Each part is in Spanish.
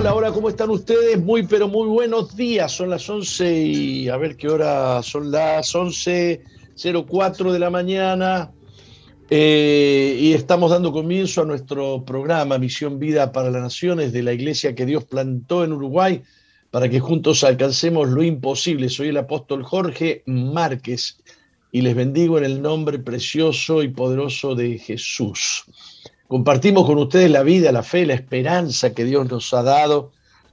Hola, hola, ¿cómo están ustedes? Muy, pero muy buenos días. Son las 11 y a ver qué hora son las 11.04 de la mañana. Eh, y estamos dando comienzo a nuestro programa Misión Vida para las Naciones de la Iglesia que Dios plantó en Uruguay para que juntos alcancemos lo imposible. Soy el apóstol Jorge Márquez y les bendigo en el nombre precioso y poderoso de Jesús. Compartimos con ustedes la vida, la fe, la esperanza que Dios nos ha dado,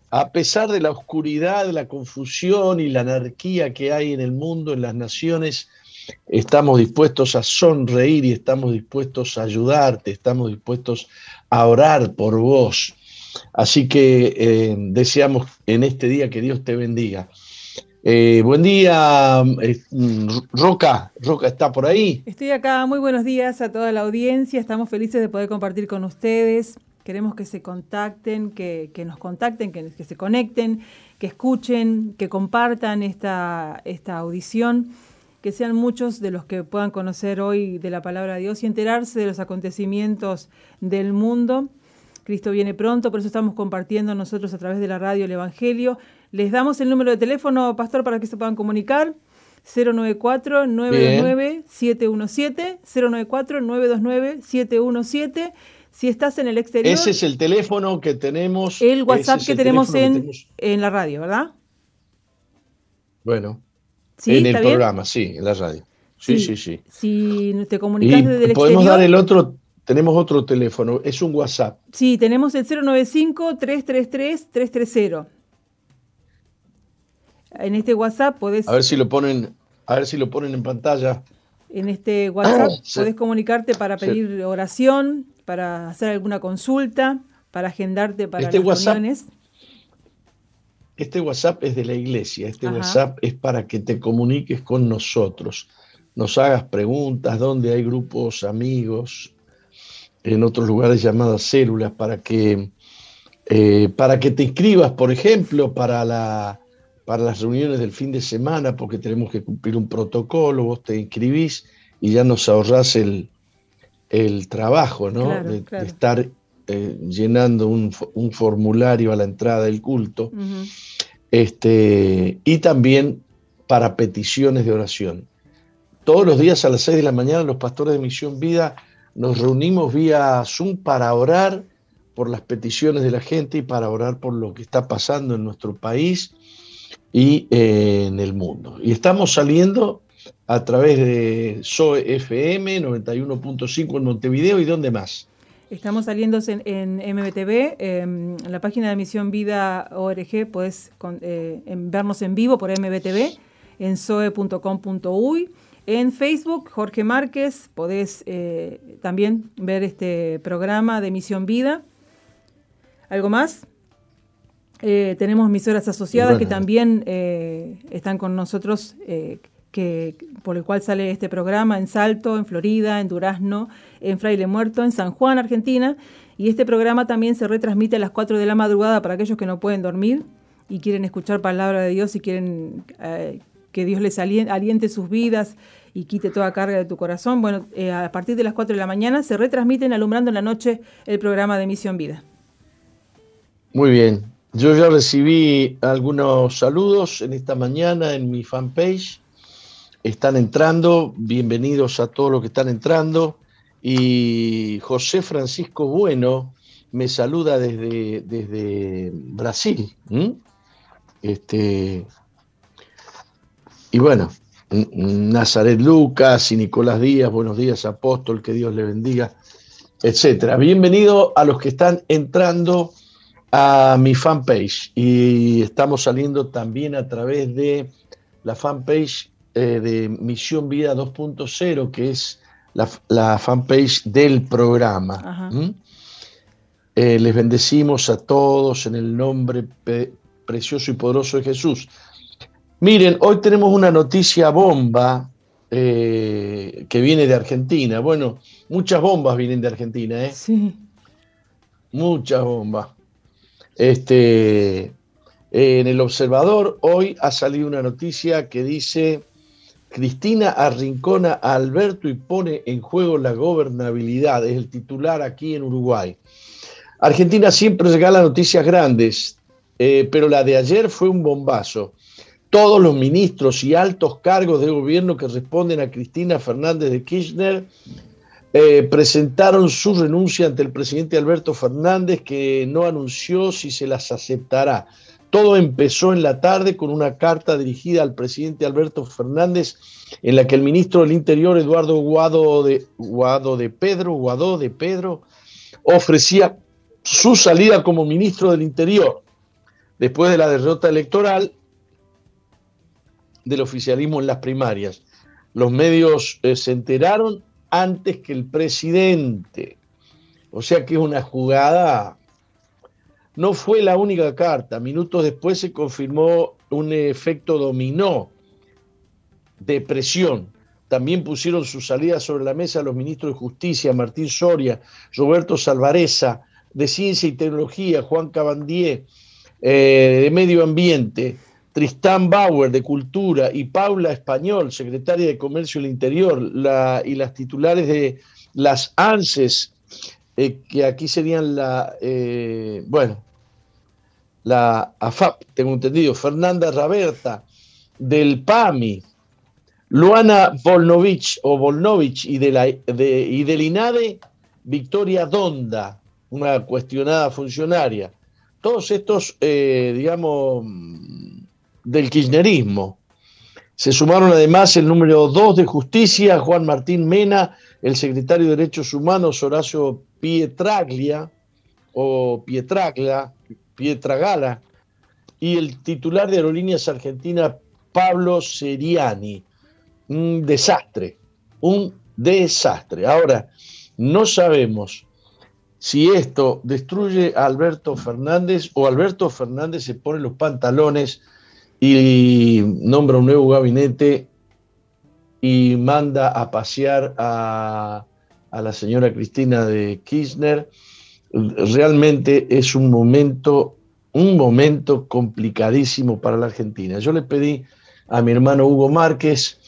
a pesar de la oscuridad, la confusión y la anarquía que hay en el mundo, en las naciones. Estamos dispuestos a sonreír y estamos dispuestos a ayudarte, estamos dispuestos a orar por vos. Así que eh, deseamos en este día que Dios te bendiga. Eh, buen día, eh, Roca. Roca está por ahí. Estoy acá. Muy buenos días a toda la audiencia. Estamos felices de poder compartir con ustedes. Queremos que se contacten, que, nos contacten, que, se conecten, que escuchen, que compartan esta audición, que sean muchos de los que puedan conocer hoy de la palabra de Dios y enterarse de los acontecimientos del mundo. Cristo viene pronto, por eso estamos compartiendo nosotros a través de la radio el Evangelio. Les damos el número de teléfono, pastor, para que se puedan comunicar. 094-929-717, 094-929-717. Si estás en el exterior. Ese es el teléfono que tenemos. El WhatsApp que, tenemos en, en la radio, ¿verdad? Bueno. en el programa, sí, en la radio. Sí, sí, sí. Si te comunicas desde el podemos dar el otro, tenemos otro teléfono, es un WhatsApp. Sí, tenemos el 095-333-330. En este WhatsApp podés... A ver si lo ponen, a ver si lo ponen en pantalla. En este WhatsApp podés comunicarte para pedir oración, para hacer alguna consulta, para agendarte para este las WhatsApp, Este WhatsApp es de la iglesia, este WhatsApp es para que te comuniques con nosotros, nos hagas preguntas, donde hay grupos, amigos, en otros lugares llamadas células, para que, eh, para que te inscribas, por ejemplo, para la para las reuniones del fin de semana porque tenemos que cumplir un protocolo, vos te inscribís y ya nos ahorrás el, trabajo, ¿no? de, estar eh, llenando un, formulario a la entrada del culto. este, y también para peticiones de oración. Todos los días a las 6 de la mañana los pastores de Misión Vida nos reunimos vía Zoom para orar por las peticiones de la gente y para orar por lo que está pasando en nuestro país y eh, en el mundo. Y estamos saliendo a través de SOE FM 91.5 en Montevideo y dónde más. Estamos saliendo en, MBTV, em, en la página de Misión Vida ORG, puedes eh, vernos en vivo por MBTV, en soe.com.uy. En Facebook, Jorge Márquez, podés eh, también ver este programa de Misión Vida. ¿Algo más? Eh, tenemos emisoras asociadas que también eh, están con nosotros, eh, que, por el cual sale este programa en Salto, en Florida, en Durazno, en Fraile Muerto, en San Juan, Argentina. Y este programa también se retransmite a las 4 de la madrugada para aquellos que no pueden dormir y quieren escuchar palabra de Dios y quieren que Dios les aliente sus vidas y quite toda carga de tu corazón. Bueno, a partir de las 4 de la mañana se retransmiten alumbrando en la noche el programa de Misión Vida. Muy bien, yo ya recibí algunos saludos en esta mañana en mi fanpage. Están entrando, bienvenidos a todos los que están entrando. Y José Francisco Bueno me saluda desde, desde Brasil. Este, y bueno, Nazaret Lucas y Nicolás Díaz, buenos días, apóstol, que Dios le bendiga, etcétera. Bienvenido a los que están entrando a mi fanpage y estamos saliendo también a través de la fanpage eh, de Misión Vida 2.0, que es la, fanpage del programa. ¿Mm? Eh, les bendecimos a todos en el nombre precioso y poderoso de Jesús. Miren, hoy tenemos una noticia bomba eh, que viene de Argentina. Bueno, muchas bombas vienen de Argentina, ¿eh? Sí. Muchas bombas. Este, en el Observador hoy ha salido una noticia que dice, Cristina arrincona a Alberto y pone en juego la gobernabilidad, es el titular aquí en Uruguay. Argentina siempre regala noticias grandes, eh, pero la de ayer fue un bombazo. Todos los ministros y altos cargos de gobierno que responden a Cristina Fernández de Kirchner eh, presentaron su renuncia ante el presidente Alberto Fernández, que no anunció si se las aceptará. Todo empezó en la tarde con una carta dirigida al presidente Alberto Fernández en la que el ministro del Interior, Eduardo Guado de, Guado de Pedro, Guado de Pedro, ofrecía su salida como ministro del Interior después de la derrota electoral del oficialismo en las primarias. Los medios eh, se enteraron antes que el presidente. O sea que es una jugada. No fue la única carta. Minutos después se confirmó un efecto dominó de presión. También pusieron su salida sobre la mesa los ministros de Justicia, Martín Soria, Roberto Salvareza, de Ciencia y Tecnología, Juan Cabandier, eh, de Medio Ambiente, Tristán Bauer de Cultura y Paula Español, secretaria de Comercio del Interior, y las titulares de las ANSES, eh, que aquí serían la, eh, bueno, la AFAP, tengo entendido, Fernanda Raberta, del PAMI, Luana Volnovich o Volnovich y, de la, de, y del INADE, Victoria Donda, una cuestionada funcionaria. Todos estos, eh, digamos, del kirchnerismo. Se sumaron además el número 2 de Justicia, Juan Martín Mena, el secretario de Derechos Humanos, Horacio Pietraglia, o Pietragla, Pietragala, y el titular de Aerolíneas Argentinas, Pablo Seriani. Un desastre, un desastre. Ahora, no sabemos si esto destruye a Alberto Fernández o Alberto Fernández se pone los pantalones y nombra un nuevo gabinete y manda a pasear a, la señora Cristina de Kirchner. Realmente es un momento, un momento complicadísimo para la Argentina. Yo le pedí a mi hermano Hugo Márquez,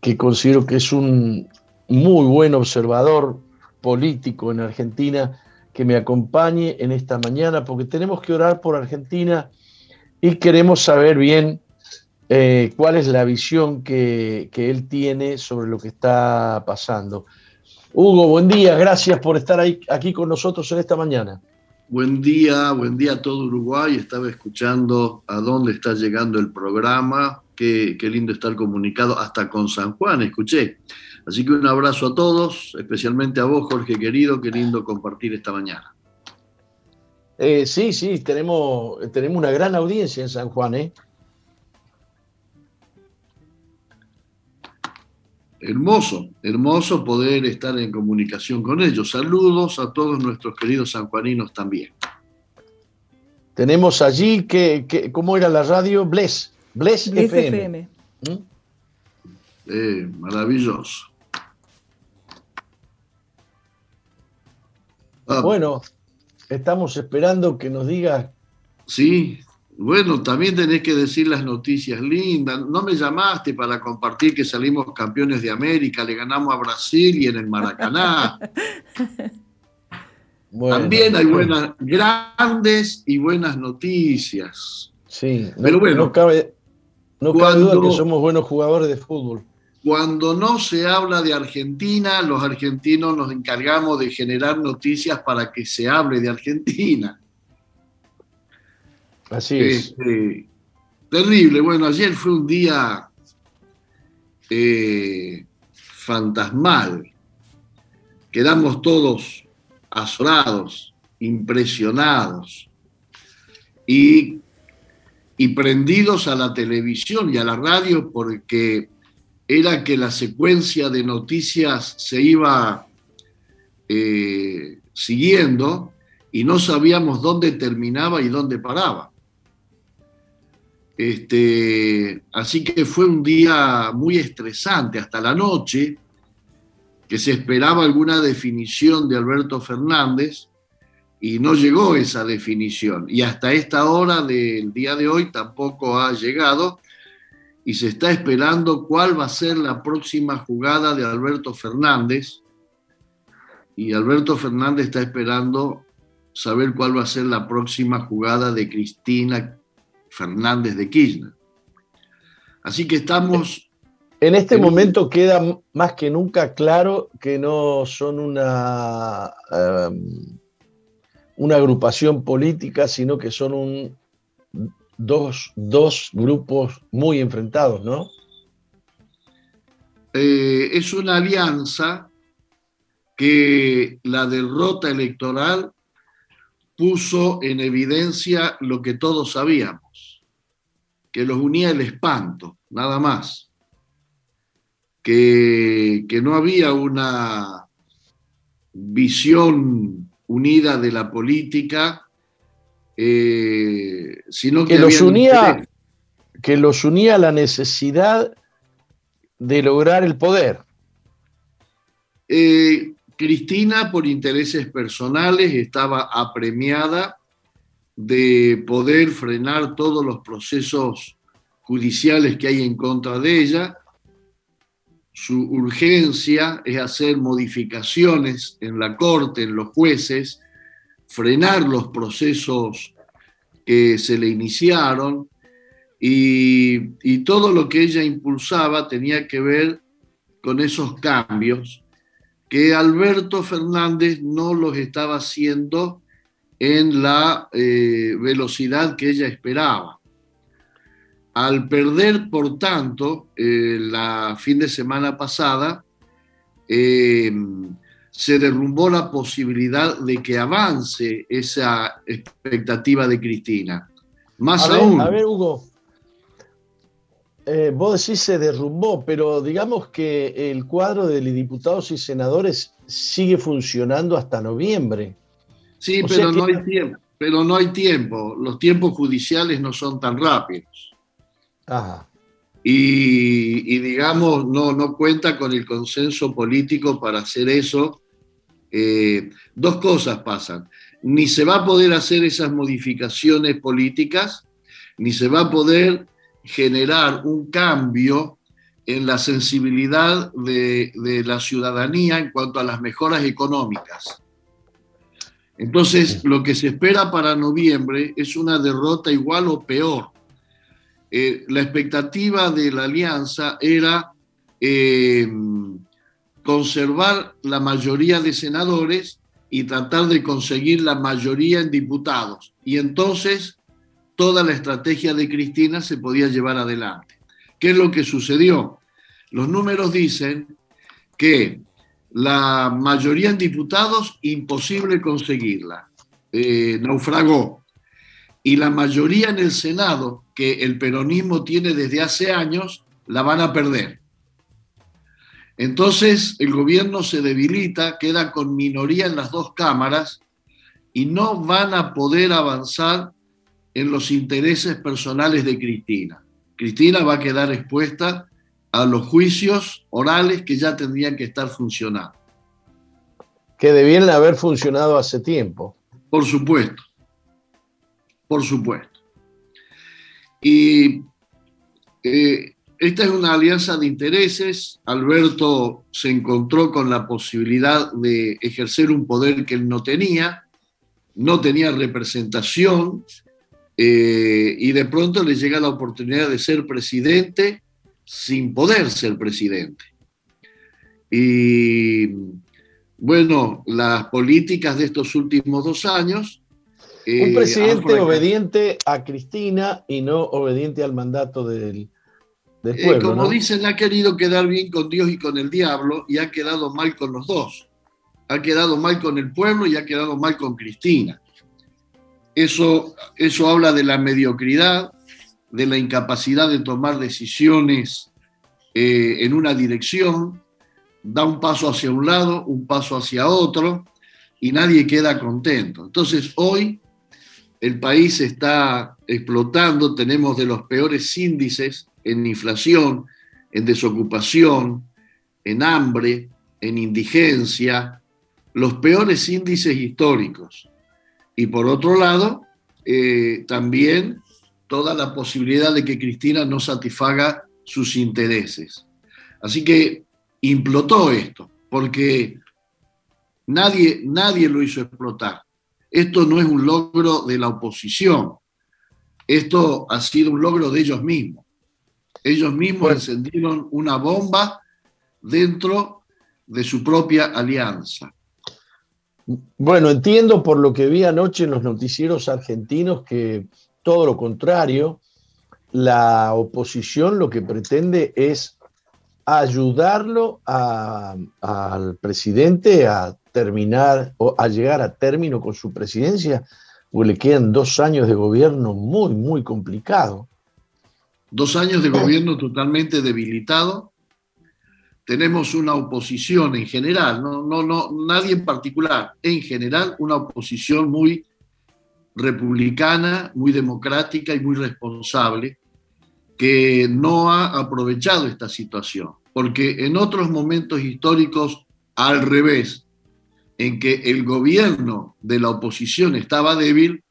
que considero que es un muy buen observador político en Argentina, que me acompañe en esta mañana, porque tenemos que orar por Argentina y queremos saber bien eh, cuál es la visión que, él tiene sobre lo que está pasando. Hugo, buen día, gracias por estar aquí con nosotros en esta mañana. Buen día, buen día a todo Uruguay. Estaba escuchando a dónde está llegando el programa. Qué, lindo estar comunicado hasta con San Juan, escuché. Así que un abrazo a todos, especialmente a vos, Jorge querido. Qué lindo compartir esta mañana. Eh, sí, sí, tenemos, tenemos una gran audiencia en San Juan, ¿eh? Hermoso, hermoso poder estar en comunicación con ellos. Saludos a todos nuestros queridos sanjuaninos también. Tenemos allí, que, ¿cómo era la radio? Bless, Bless, FM. ¿Mm? Eh, maravilloso. Ah. Bueno, Estamos esperando que nos diga. Sí, bueno, también tenés que decir las noticias lindas. No me llamaste para compartir que salimos campeones de América, le ganamos a Brasil y en el Maracaná. también hay buenas, grandes y buenas noticias. Sí, pero bueno, no cabe, no cabe duda que somos buenos jugadores de fútbol. Cuando no se habla de Argentina, los argentinos nos encargamos de generar noticias para que se hable de Argentina. Así es. Este, terrible. Bueno, ayer fue un día eh, fantasmal. Quedamos todos azorados, impresionados y, y prendidos a la televisión y a la radio porque era que la secuencia de noticias se iba eh, siguiendo y no sabíamos dónde terminaba y dónde paraba. Este, así que fue un día muy estresante hasta la noche, que se esperaba alguna definición de Alberto Fernández y no llegó esa definición. Y hasta esta hora del día de hoy tampoco ha llegado y se está esperando cuál va a ser la próxima jugada de Alberto Fernández. Y Alberto Fernández está esperando saber cuál va a ser la próxima jugada de Cristina Fernández de Kirchner. Así que estamos... En este momento queda más que nunca claro que no son una, em, una agrupación política, sino que son un, dos, dos grupos muy enfrentados, ¿no? Eh, es una alianza que la derrota electoral puso en evidencia lo que todos sabíamos, que los unía el espanto, nada más, que, que no había una visión unida de la política, eh, sino que, los unía, que los unía la necesidad de lograr el poder. Eh, Cristina, por intereses personales, estaba apremiada de poder frenar todos los procesos judiciales que hay en contra de ella. Su urgencia es hacer modificaciones en la corte, en los jueces, frenar los procesos que se le iniciaron y, todo lo que ella impulsaba tenía que ver con esos cambios que Alberto Fernández no los estaba haciendo en la eh, velocidad que ella esperaba. Al perder, por tanto, eh, la fin de semana pasada, eh, se derrumbó la posibilidad de que avance esa expectativa de Cristina. Más aún. a ver, Hugo, eh, vos decís se derrumbó, pero digamos que el cuadro de diputados y senadores sigue funcionando hasta noviembre. Sí, pero no hay tiempo. Pero no hay tiempo. Los tiempos judiciales no son tan rápidos. Ajá. Y, digamos, no, no cuenta con el consenso político para hacer eso. Eh, dos cosas pasan. Ni se va a poder hacer esas modificaciones políticas, ni se va a poder generar un cambio en la sensibilidad de, la ciudadanía en cuanto a las mejoras económicas. Entonces, lo que se espera para noviembre es una derrota igual o peor. Eh, la expectativa de la alianza era eh, conservar la mayoría de senadores y tratar de conseguir la mayoría en diputados. Y entonces toda la estrategia de Cristina se podía llevar adelante. ¿Qué es lo que sucedió? Los números dicen que la mayoría en diputados, imposible conseguirla, eh, naufragó. Y la mayoría en el Senado, que el peronismo tiene desde hace años, la van a perder. Entonces el gobierno se debilita, queda con minoría en las dos cámaras y no van a poder avanzar en los intereses personales de Cristina. Cristina va a quedar expuesta a los juicios orales que ya tendrían que estar funcionando. Que debían haber funcionado hace tiempo. Por supuesto, por supuesto. Y eh, esta es una alianza de intereses. Alberto se encontró con la posibilidad de ejercer un poder que él no tenía, no tenía representación, eh, y de pronto le llega la oportunidad de ser presidente sin poder ser presidente. Y bueno, las políticas de estos últimos dos años... Un eh, presidente obediente a Cristina y no obediente al mandato del, del eh, pueblo. como dicen, ha querido quedar bien con Dios y con el diablo y ha quedado mal con los dos. Ha quedado mal con el pueblo y ha quedado mal con Cristina. Eso, eso habla de la mediocridad, de la incapacidad de tomar decisiones eh, en una dirección, da un paso hacia un lado, un paso hacia otro, y nadie queda contento. Entonces hoy el país está explotando, tenemos de los peores índices en inflación, en desocupación, en hambre, en indigencia, los peores índices históricos. Y por otro lado, eh, también toda la posibilidad de que Cristina no satisfaga sus intereses. Así que implotó esto, porque nadie, nadie lo hizo explotar. Esto no es un logro de la oposición, esto ha sido un logro de ellos mismos. Ellos mismos encendieron una bomba dentro de su propia alianza. Bueno, entiendo por lo que vi anoche en los noticieros argentinos que todo lo contrario, la oposición lo que pretende es ayudarlo al presidente a terminar o a llegar a término con su presidencia, porque le quedan dos años de gobierno muy, muy complicado. Dos años de gobierno totalmente debilitado. Tenemos una oposición en general, no, no, no, nadie en particular, en general una oposición muy republicana, muy democrática y muy responsable, que no ha aprovechado esta situación, porque en otros momentos históricos, al revés, en que el gobierno de la oposición estaba débil,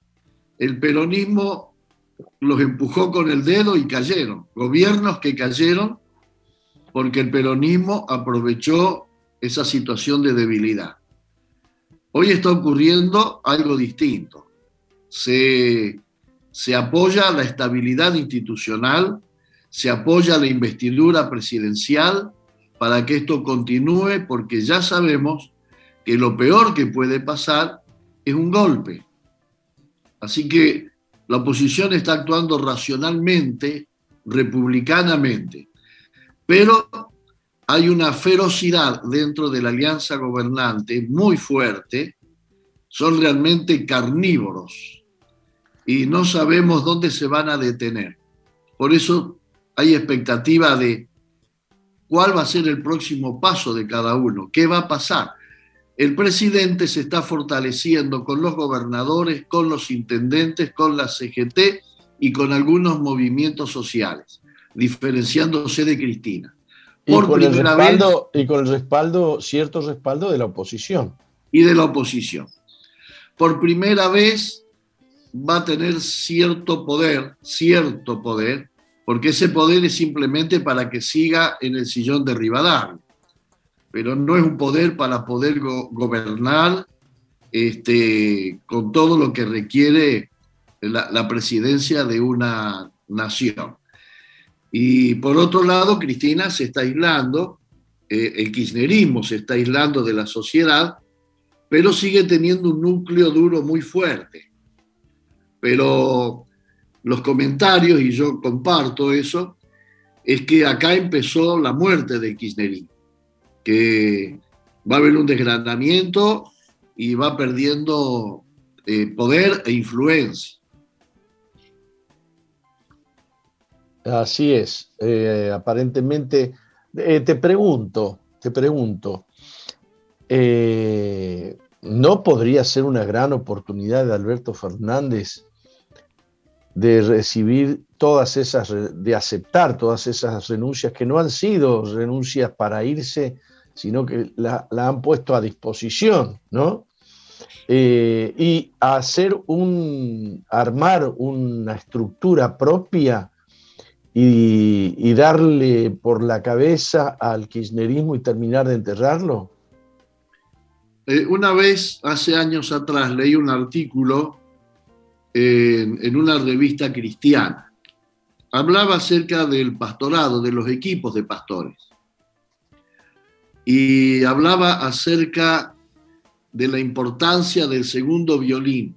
el peronismo los empujó con el dedo y cayeron. Gobiernos que cayeron porque el peronismo aprovechó esa situación de debilidad. Hoy está ocurriendo algo distinto. Se, se apoya la estabilidad institucional, se apoya la investidura presidencial para que esto continúe, porque ya sabemos que lo peor que puede pasar es un golpe. Así que la oposición está actuando racionalmente, republicanamente, pero hay una ferocidad dentro de la alianza gobernante muy fuerte, son realmente carnívoros y no sabemos dónde se van a detener. Por eso hay expectativa de cuál va a ser el próximo paso de cada uno, qué va a pasar el presidente se está fortaleciendo con los gobernadores, con los intendentes, con la CGT y con algunos movimientos sociales, diferenciándose de Cristina. y, con el respaldo, y con el respaldo, cierto respaldo de la oposición. Y de la oposición. Por primera vez va a tener cierto poder, cierto poder, porque ese poder es simplemente para que siga en el sillón de Rivadavia pero no es un poder para poder gobernar este, con todo lo que requiere la, presidencia de una nación. Y por otro lado, Cristina se está aislando, eh, el kirchnerismo se está aislando de la sociedad, pero sigue teniendo un núcleo duro muy fuerte. Pero los comentarios, y yo comparto eso, es que acá empezó la muerte del kirchnerismo que va a haber un desgranamiento y va perdiendo eh, poder e influencia. Así es, eh, aparentemente. Eh, te pregunto, te pregunto, ¿no podría ser una gran oportunidad de Alberto Fernández de recibir todas esas, de aceptar todas esas renuncias que no han sido renuncias para irse, sino que la, han puesto a disposición, ¿no? Eh, y hacer un, armar una estructura propia y, darle por la cabeza al kirchnerismo y terminar de enterrarlo? Eh, una vez, hace años atrás, leí un artículo en, una revista cristiana. Hablaba acerca del pastorado, de los equipos de pastores y hablaba acerca de la importancia del segundo violín,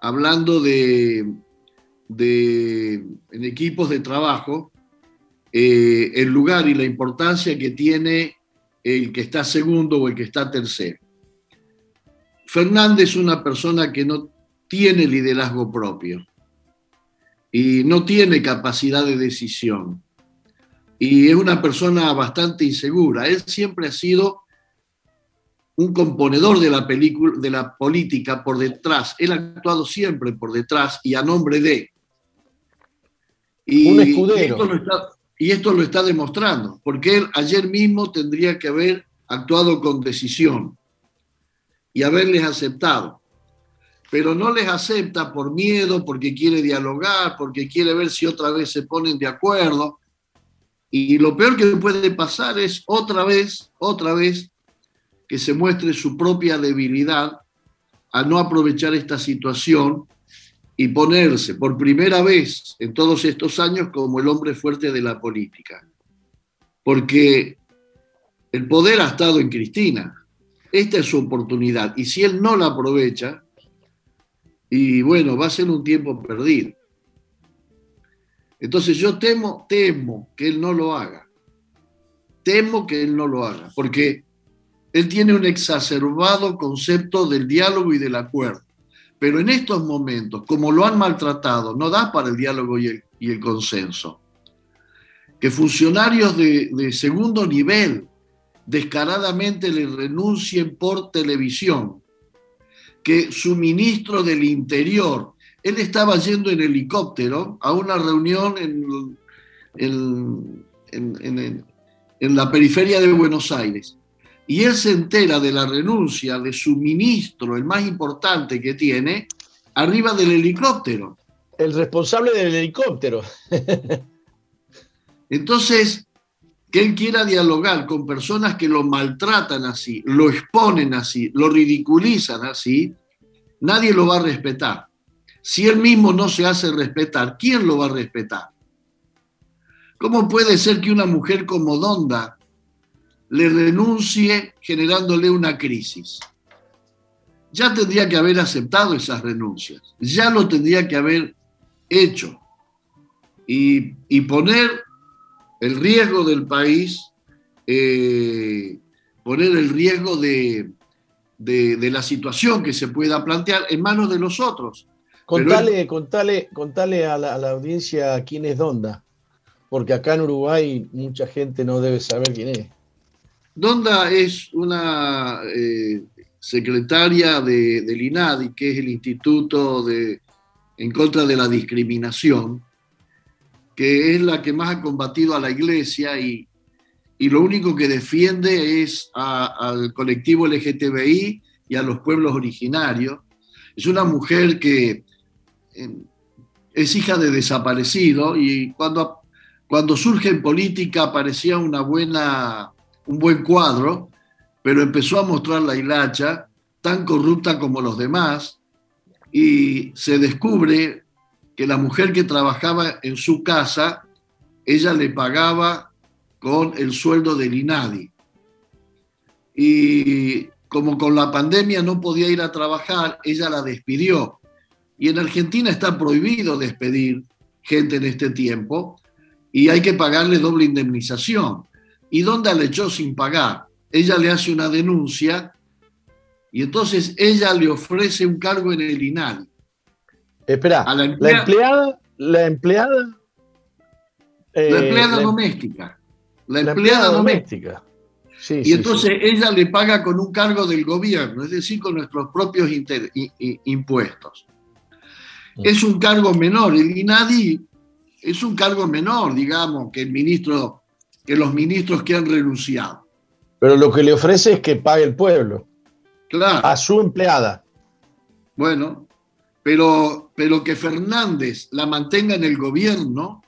hablando de, en equipos de trabajo, eh, el lugar y la importancia que tiene el que está segundo o el que está tercero. Fernández es una persona que no tiene liderazgo propio y no tiene capacidad de decisión y es una persona bastante insegura. Él siempre ha sido un componedor de la película, de la política por detrás. Él ha actuado siempre por detrás y a nombre de. Y, un escudero. Esto, lo está, y esto lo está demostrando, porque él ayer mismo tendría que haber actuado con decisión y haberles aceptado. Pero no les acepta por miedo, porque quiere dialogar, porque quiere ver si otra vez se ponen de acuerdo y lo peor que puede pasar es otra vez, otra vez, que se muestre su propia debilidad a no aprovechar esta situación y ponerse por primera vez en todos estos años como el hombre fuerte de la política. Porque el poder ha estado en Cristina. Esta es su oportunidad. Y si él no la aprovecha, y bueno, va a ser un tiempo perdido. Entonces yo temo, temo que él no lo haga. Temo que él no lo haga, porque él tiene un exacerbado concepto del diálogo y del acuerdo. Pero en estos momentos, como lo han maltratado, no da para el diálogo y el, consenso. Que funcionarios de segundo nivel descaradamente le renuncien por televisión. Que su ministro del Interior, él estaba yendo en helicóptero a una reunión en, en, en la periferia de Buenos Aires y él se entera de la renuncia de su ministro, el más importante que tiene, arriba del helicóptero. El responsable del helicóptero. Entonces, que él quiera dialogar con personas que lo maltratan así, lo exponen así, lo ridiculizan así, nadie lo va a respetar. Si él mismo no se hace respetar, ¿quién lo va a respetar? ¿Cómo puede ser que una mujer como Donda le renuncie generándole una crisis. Ya tendría que haber aceptado esas renuncias, ya lo tendría que haber hecho y, poner el riesgo del país, eh, poner el riesgo de, la situación que se pueda plantear en manos de los otros. Contale, contale, contale a, la, a la audiencia quién es Donda, porque acá en Uruguay mucha gente no debe saber quién es. Donda es una eh, secretaria de, del INADI, que es el Instituto de, en contra de la Discriminación, que es la que más ha combatido a la iglesia y, lo único que defiende es al colectivo LGTBI y a los pueblos originarios. Es una mujer que eh, es hija de desaparecido y cuando, cuando surge en política parecía una buena un buen cuadro, pero empezó a mostrar la hilacha, tan corrupta como los demás, y se descubre que la mujer que trabajaba en su casa, ella le pagaba con el sueldo del INADI. Y como con la pandemia no podía ir a trabajar, ella la despidió. Y en Argentina está prohibido despedir gente en este tiempo y hay que pagarle doble indemnización y dónde la echó sin pagar. Ella le hace una denuncia y entonces ella le ofrece un cargo en el INAL. Espera, la, empleada, la empleada, la empleada, eh, doméstica. La empleada, doméstica. Sí, y entonces ella le paga con un cargo del gobierno, es decir, con nuestros propios impuestos. Mm. Es un cargo menor, el INADI es un cargo menor, digamos, que el ministro que los ministros que han renunciado. Pero lo que le ofrece es que pague el pueblo. Claro. A su empleada. Bueno, pero, pero que Fernández la mantenga en el gobierno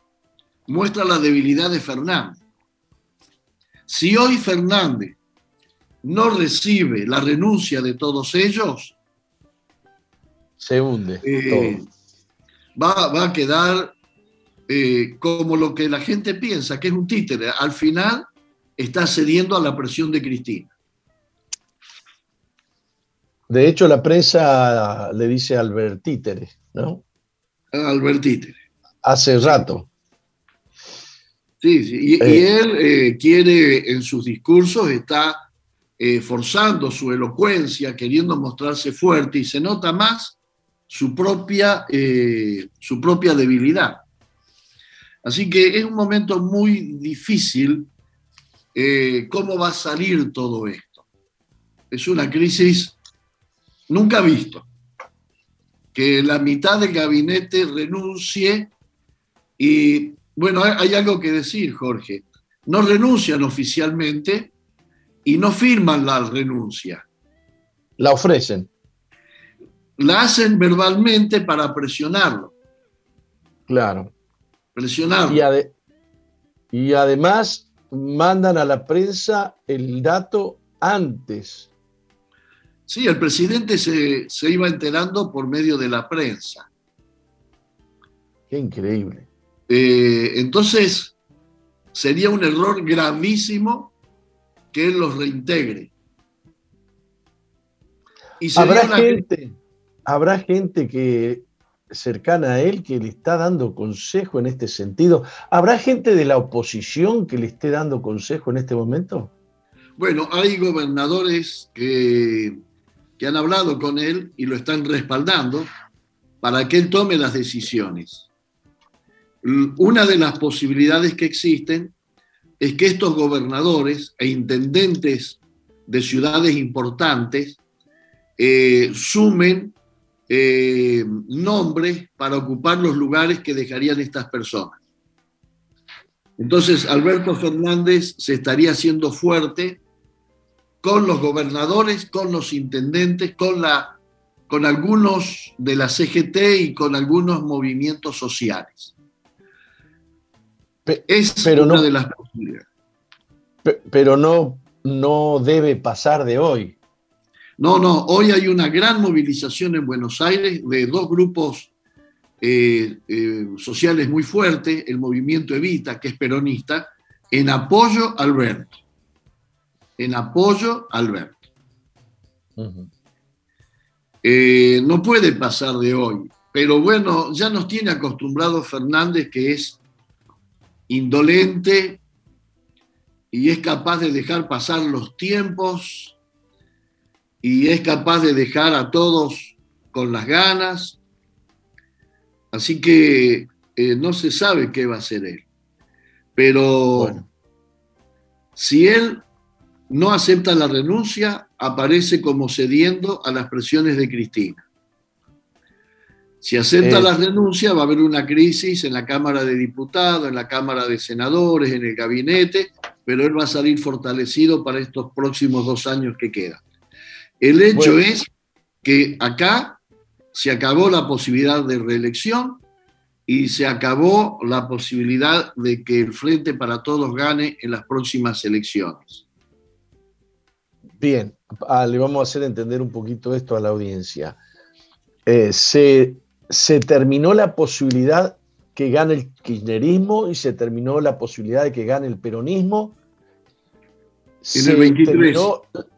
muestra la debilidad de Fernández. Si hoy Fernández no recibe la renuncia de todos ellos, se hunde. Eh, va, va, a quedar eh, como lo que la gente piensa, que es un títere. Al final está cediendo a la presión de Cristina. De hecho, la prensa le dice Albert Títere, ¿no? Albert Títere. Hace rato. Sí, sí. Y, eh. él eh, quiere, en sus discursos, está forzando su elocuencia, queriendo mostrarse fuerte y se nota más su propia, su propia debilidad. Así que es un momento muy difícil eh, cómo va a salir todo esto. Es una crisis nunca visto. Que la mitad del gabinete renuncie y, bueno, hay algo que decir, Jorge. No renuncian oficialmente y no firman la renuncia. La ofrecen. La hacen verbalmente para presionarlo. Claro. Presionado. Y, además mandan a la prensa el dato antes Sí, el presidente se, se iba enterando por medio de la prensa. Qué increíble. Eh, entonces, sería un error gravísimo que él los reintegre. Y ¿Habrá, gente, habrá gente que cercana a él que le está dando consejo en este sentido. ¿Habrá gente de la oposición que le esté dando consejo en este momento? Bueno, hay gobernadores que, han hablado con él y lo están respaldando para que él tome las decisiones. Una de las posibilidades que existen es que estos gobernadores e intendentes de ciudades importantes eh, sumen eh, nombres para ocupar los lugares que dejarían estas personas. Entonces, Alberto Fernández se estaría haciendo fuerte con los gobernadores, con los intendentes, con, la, con algunos de la CGT y con algunos movimientos sociales es pero una no, de las posibilidades. Pero no, no debe pasar de hoy. No, no, hoy hay una gran movilización en Buenos Aires de dos grupos eh, eh, sociales muy fuertes, el movimiento Evita, que es peronista, en apoyo a Alberto. En apoyo a Alberto. Eh, no puede pasar de hoy, pero bueno, ya nos tiene acostumbrado Fernández, que es indolente y es capaz de dejar pasar los tiempos y es capaz de dejar a todos con las ganas. Así que eh, no se sabe qué va a hacer él. Pero si él no acepta la renuncia, aparece como cediendo a las presiones de Cristina. Si acepta la renuncia, va a haber una crisis en la Cámara de Diputados, en la Cámara de Senadores, en el gabinete, pero él va a salir fortalecido para estos próximos dos años que quedan. El hecho es que acá se acabó la posibilidad de reelección y se acabó la posibilidad de que el Frente para Todos gane en las próximas elecciones. Bien, ah, le vamos a hacer entender un poquito esto a la audiencia. Eh, se se terminó la posibilidad que gane el kirchnerismo y se terminó la posibilidad de que gane el peronismo. En el 23.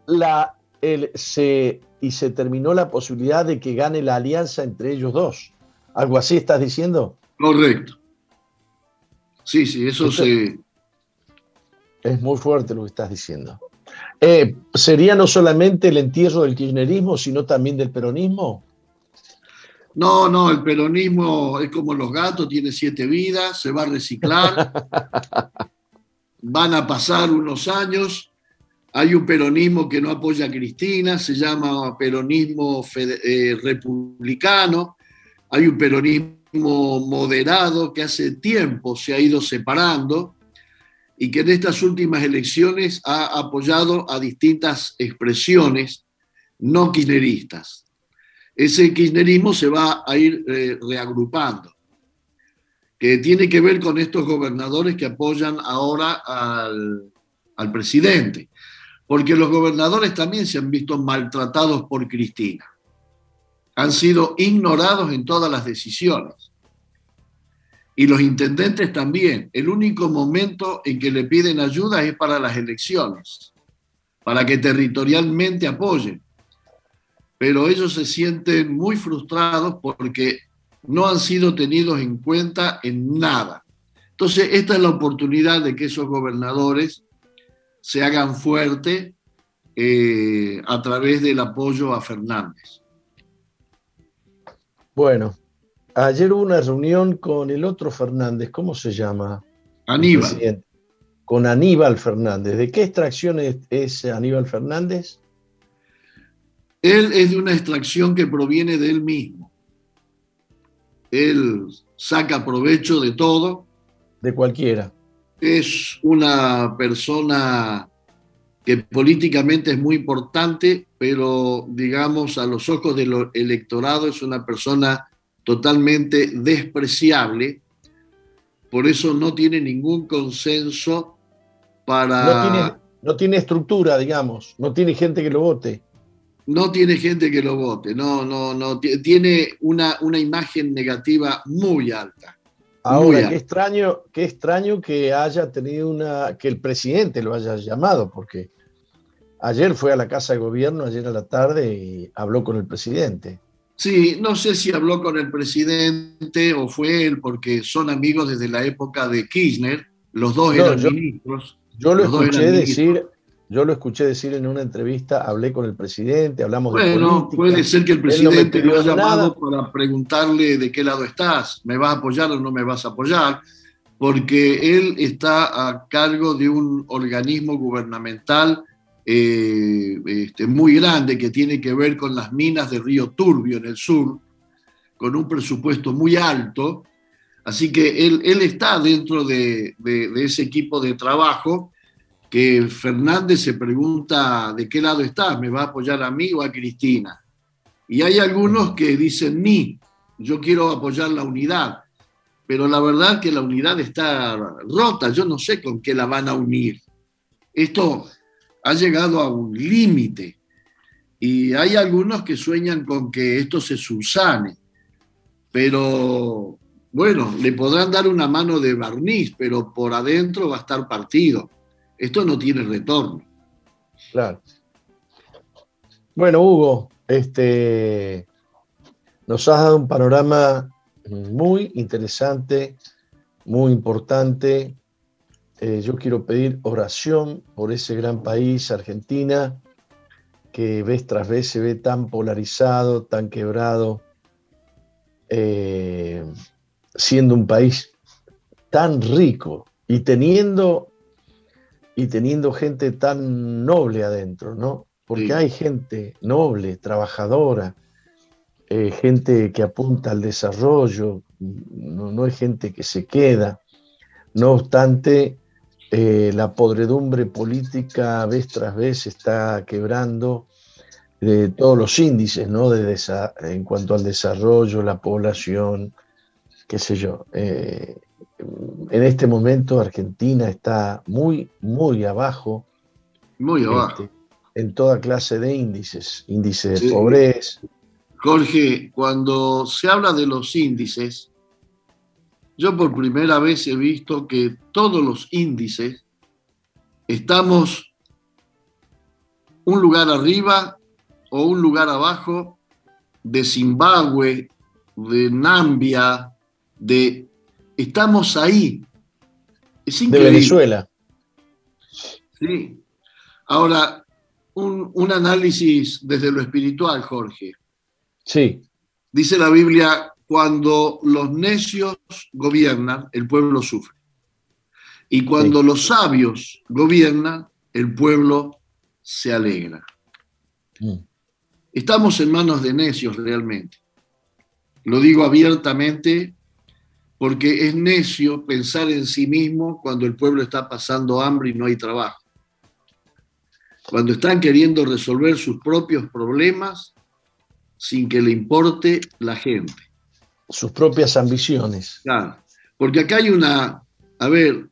la, y se terminó la posibilidad de que gane la alianza entre ellos dos. ¿Algo así estás diciendo? Correcto. Sí, sí, eso se... Es muy fuerte lo que estás diciendo. Eh, ¿Sería no solamente el entierro del kirchnerismo, sino también del peronismo? No, no, el peronismo es como los gatos, tiene siete vidas, se va a reciclar, van a pasar unos años. Hay un peronismo que no apoya a Cristina, se llama peronismo eh, republicano. Hay un peronismo moderado que hace tiempo se ha ido separando y que en estas últimas elecciones ha apoyado a distintas expresiones no kirchneristas ese kirchnerismo se va a ir eh, reagrupando, que tiene que ver con estos gobernadores que apoyan ahora al, al presidente, porque los gobernadores también se han visto maltratados por Cristina, han sido ignorados en todas las decisiones. Y los intendentes también. El único momento en que le piden ayuda es para las elecciones, para que territorialmente apoyen pero ellos se sienten muy frustrados porque no han sido tenidos en cuenta en nada. Entonces, esta es la oportunidad de que esos gobernadores se hagan fuerte eh, a través del apoyo a Fernández. Bueno, ayer hubo una reunión con el otro Fernández, ¿cómo se llama? Aníbal. Con Aníbal Fernández. ¿De qué extracción es Aníbal Fernández? Él es de una extracción que proviene de él mismo. Él saca provecho de todo. De cualquiera. Es una persona que políticamente es muy importante, pero digamos a los ojos del electorado es una persona totalmente despreciable. Por eso no tiene ningún consenso para... No tiene, no tiene estructura, digamos, no tiene gente que lo vote. no tiene gente que lo vote, no, no, no, tiene una, una imagen negativa muy alta. Ahora, qué extraño, qué extraño que haya tenido una, que el presidente lo haya llamado, porque ayer fue a la Casa de Gobierno, ayer a la tarde, y habló con el presidente. Sí, no sé si habló con el presidente o fue él, porque son amigos desde la época de Kirchner, los dos eran ministros. Yo lo escuché decir, yo lo escuché decir en una entrevista, hablé con el presidente, hablamos de política. puede ser que el presidente lo haya llamado para preguntarle de qué lado estás, ¿me vas a apoyar o no me vas a apoyar? Porque él está a cargo de un organismo gubernamental eh, este, muy grande que tiene que ver con las minas de Río Turbio en el sur, con un presupuesto muy alto. Así que él, él está dentro de, de, ese equipo de trabajo que Fernández se pregunta de qué lado está, ¿me va a apoyar a mí o a Cristina? Y hay algunos que dicen, ni, yo quiero apoyar la unidad, pero la verdad que la unidad está rota, yo no sé con qué la van a unir. Esto ha llegado a un límite y hay algunos que sueñan con que esto se subsane, pero bueno, le podrán dar una mano de barniz, pero por adentro va a estar partido esto no tiene retorno. Claro. Bueno, Hugo, este, nos has dado un panorama muy interesante, muy importante. Eh, yo quiero pedir oración por ese gran país, Argentina, que vez tras vez se ve tan polarizado, tan quebrado, eh, siendo un país tan rico y teniendo y teniendo gente tan noble adentro, ¿no? Porque hay gente noble, trabajadora, eh, gente que apunta al desarrollo, no, no, es gente que se queda. No obstante, eh, la podredumbre política vez tras vez está quebrando todos los índices, ¿no? De en cuanto al desarrollo, la población, qué sé yo. Eh, en este momento Argentina está muy, muy abajo. Muy este, abajo. en toda clase de índices, índice de pobreza. Jorge, cuando se habla de los índices, yo por primera vez he visto que todos los índices estamos un lugar arriba o un lugar abajo de Zimbabue, de Nambia, de Estamos ahí. Es De Venezuela. Sí. Ahora, un, análisis desde lo espiritual, Jorge. Sí. Dice la Biblia, cuando los necios gobiernan, el pueblo sufre. Y cuando los sabios gobiernan, el pueblo se alegra. Mm. Estamos en manos de necios realmente. Lo digo abiertamente porque es necio pensar en sí mismo cuando el pueblo está pasando hambre y no hay trabajo. Cuando están queriendo resolver sus propios problemas sin que le importe la gente. Sus propias ambiciones. Claro, porque acá hay una, a ver,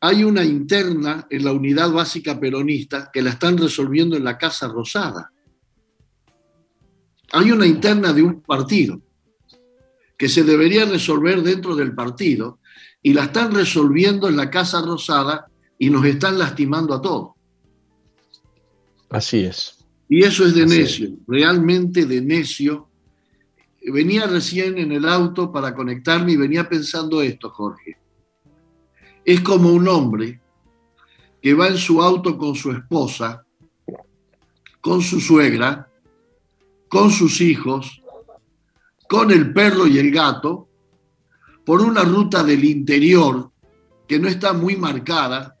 hay una interna en la unidad básica peronista que la están resolviendo en la Casa Rosada. Hay una interna de un partido que se debería resolver dentro del partido y la están resolviendo en la Casa Rosada y nos están lastimando a todos. Así es. Y eso es de necio, realmente de necio. Venía recién en el auto para conectarme y venía pensando esto, Jorge. Es como un hombre que va en su auto con su esposa, con su suegra, con sus hijos, con el perro y el gato por una ruta del interior que no está muy marcada,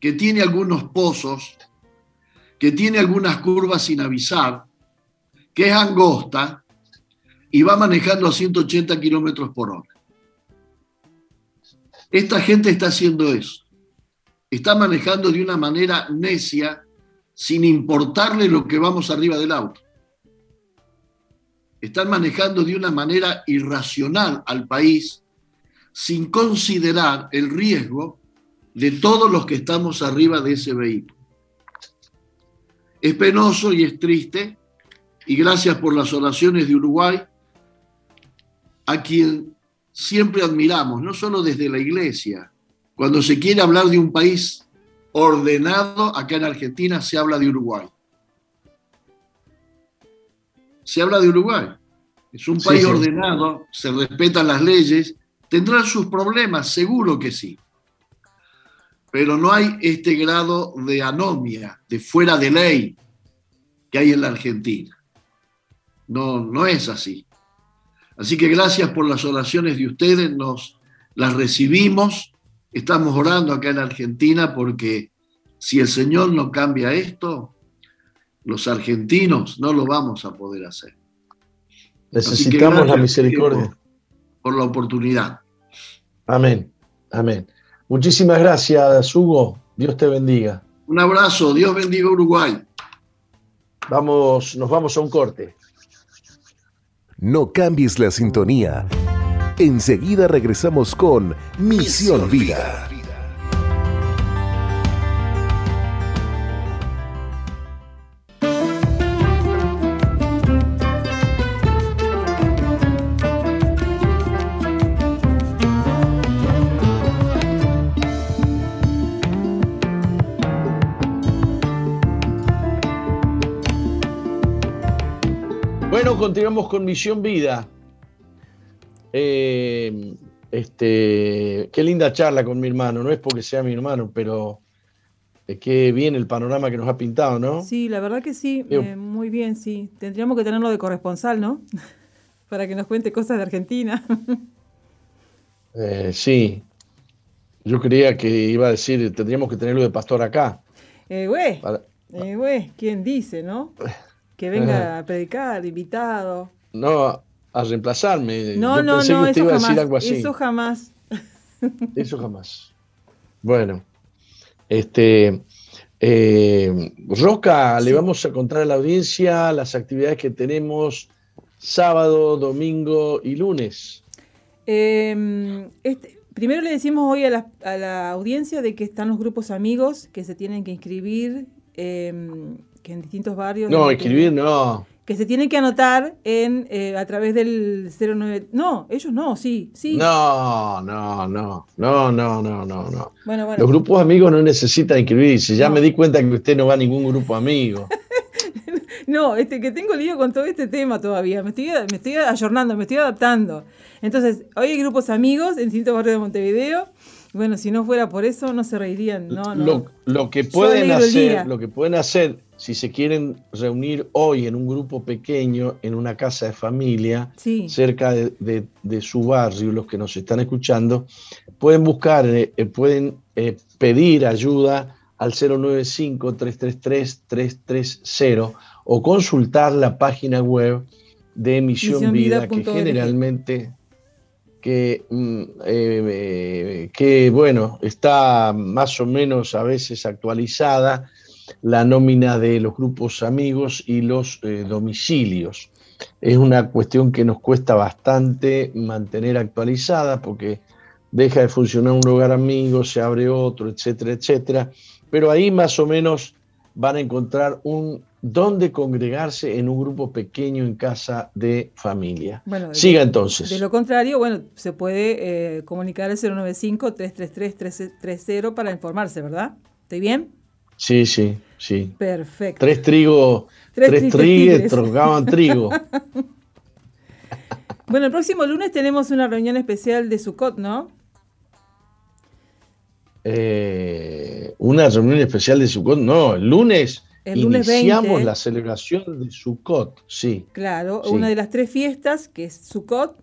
que tiene algunos pozos, que tiene algunas curvas sin avisar, que es angosta y va manejando a 180 kilómetros por hora. Esta gente está haciendo eso. Está manejando de una manera necia sin importarle lo que vamos arriba del auto están manejando de una manera irracional al país sin considerar el riesgo de todos los que estamos arriba de ese vehículo. Es penoso y es triste. Y gracias por las oraciones de Uruguay, a quien siempre admiramos, no solo desde la iglesia. Cuando se quiere hablar de un país ordenado, acá en Argentina se habla de Uruguay. Se habla de Uruguay. Es un país ordenado, se respetan las leyes, tendrán sus problemas, seguro que sí. Pero no hay este grado de anomia, de fuera de ley, que hay en la Argentina. No, no es así. Así que gracias por las oraciones de ustedes, nos las recibimos. Estamos orando acá en Argentina porque si el Señor no cambia esto, los argentinos no lo vamos a poder hacer. Necesitamos la misericordia. Por, la oportunidad. Amén, amén. Muchísimas gracias, Hugo. Dios te bendiga. Un abrazo, Dios bendiga Uruguay. Vamos, nos vamos a un corte. No cambies la sintonía. Enseguida regresamos con Misión Vida. Continuamos con Misión Vida. Eh, este, qué linda charla con mi hermano. No es porque sea mi hermano, pero es qué bien el panorama que nos ha pintado, ¿no? Sí, la verdad que sí, eh, muy bien, sí. Tendríamos que tenerlo de corresponsal, ¿no? Para que nos cuente cosas de Argentina. Eh, sí. Yo creía que iba a decir, tendríamos que tenerlo de pastor acá. Eh, güey. Eh, ¿quién dice, no? Que venga a predicar, invitado. No, a reemplazarme. No, no, no, eso jamás. Eso jamás. Eso jamás. Bueno, este. Eh, Roca, le vamos a contar a la audiencia las actividades que tenemos sábado, domingo y lunes. Em, este, primero le decimos hoy a la, a la, audiencia de que están los grupos amigos que se tienen que inscribir. Eh, que en distintos barrios... No, escribir no. Que se tienen que anotar en eh, a través del 09... No, ellos no, sí, sí. No, no, no, no, no, no, no, no. Bueno, bueno. Los grupos amigos no necesitan inscribirse. Ya me di cuenta que usted no va a ningún grupo amigo. no, este, que tengo lío con todo este tema todavía. Me estoy, me estoy ayornando, me estoy adaptando. Entonces, hoy hay grupos amigos en distintos barrios de Montevideo. Bueno, si no fuera por eso, no se reirían. No, no. Lo, que pueden hacer, lo que pueden hacer si se quieren reunir hoy en un grupo pequeño, en una casa de familia, cerca de, su barrio, los que nos están escuchando, pueden buscar, eh, eh, pueden eh, pedir ayuda al 095-333-330 o consultar la página web de Misión, Vida, que generalmente... Que, mm, que, bueno, está más o menos a veces actualizada la nómina de los grupos amigos y los eh, domicilios. Es una cuestión que nos cuesta bastante mantener actualizada porque deja de funcionar un lugar amigo, se abre otro, etcétera, etcétera. Pero ahí más o menos van a encontrar un dónde congregarse en un grupo pequeño en casa de familia. Siga entonces. De lo contrario, bueno, se puede eh, comunicar al 095-333-330 para informarse, ¿verdad? ¿Estoy bien? Sí, sí, sí. Perfecto. Tres trigos, tres, tres trocaban trigo. bueno, el próximo lunes tenemos una reunión especial de Sucot, ¿no? Eh, una reunión especial de Sucot, no, el lunes, el lunes iniciamos la celebración de Sucot, sí. Claro, una de las tres fiestas, que es Sucot,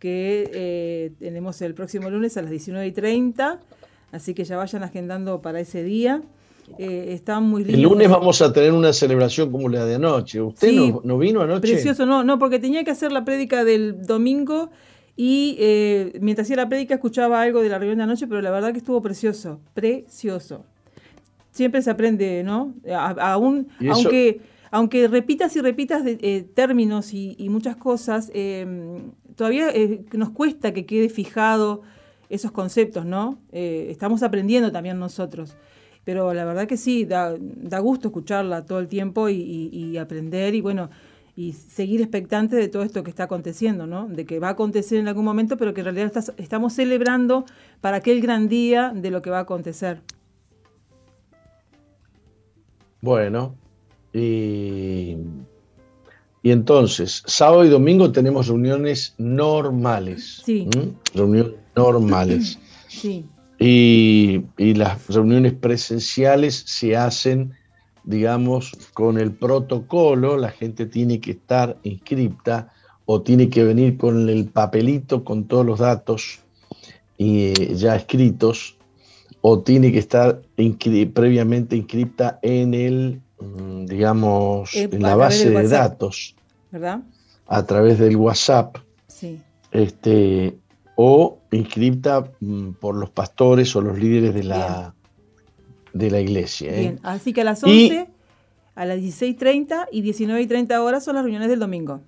que eh, tenemos el próximo lunes a las 19 y 30, así que ya vayan agendando para ese día. Eh, muy El lunes vamos a tener una celebración como la de anoche. ¿Usted no, vino anoche? Precioso, no, no, porque tenía que hacer la prédica del domingo y eh, mientras hacía la prédica escuchaba algo de la reunión de anoche, pero la verdad que estuvo precioso, precioso. Siempre se aprende, ¿no? aún, aunque, aunque repitas y repitas eh, términos y, muchas cosas, todavía nos cuesta que quede fijado esos conceptos, ¿no? estamos aprendiendo también nosotros. Pero la verdad que sí, da, da gusto escucharla todo el tiempo y, aprender y bueno, y seguir expectante de todo esto que está aconteciendo, ¿no? De que va a acontecer en algún momento, pero que en realidad estamos celebrando para aquel gran día de lo que va a acontecer. Bueno, y, y entonces, sábado y domingo tenemos reuniones normales. Sí. Reuniones normales. Sí. Y, las reuniones presenciales se hacen, digamos, con el protocolo, la gente tiene que estar inscripta o tiene que venir con el papelito con todos los datos eh, ya escritos, o tiene que estar previamente inscripta en el, mm, digamos, eh, en la base de datos. ¿Verdad? A través del WhatsApp. Sí. Este, o inscripta mm, por los pastores o los líderes de la, de la iglesia. ¿eh? Bien, así que a las 11, a las 16.30 y 19.30 horas son las reuniones del domingo.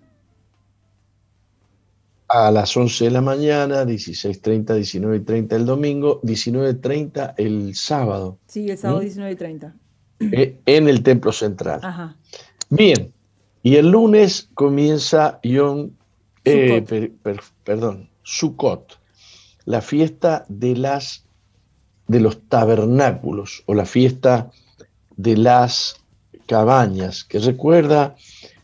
A las 11 de la mañana, 16.30, 19.30 el domingo, 19.30 el sábado. Sí, el sábado 19.30. Eh, en el templo central. Ajá. Bien, y el lunes comienza Yom, eh, perdón, Sukkot, la fiesta de, las, de los tabernáculos o la fiesta de las cabañas, que recuerda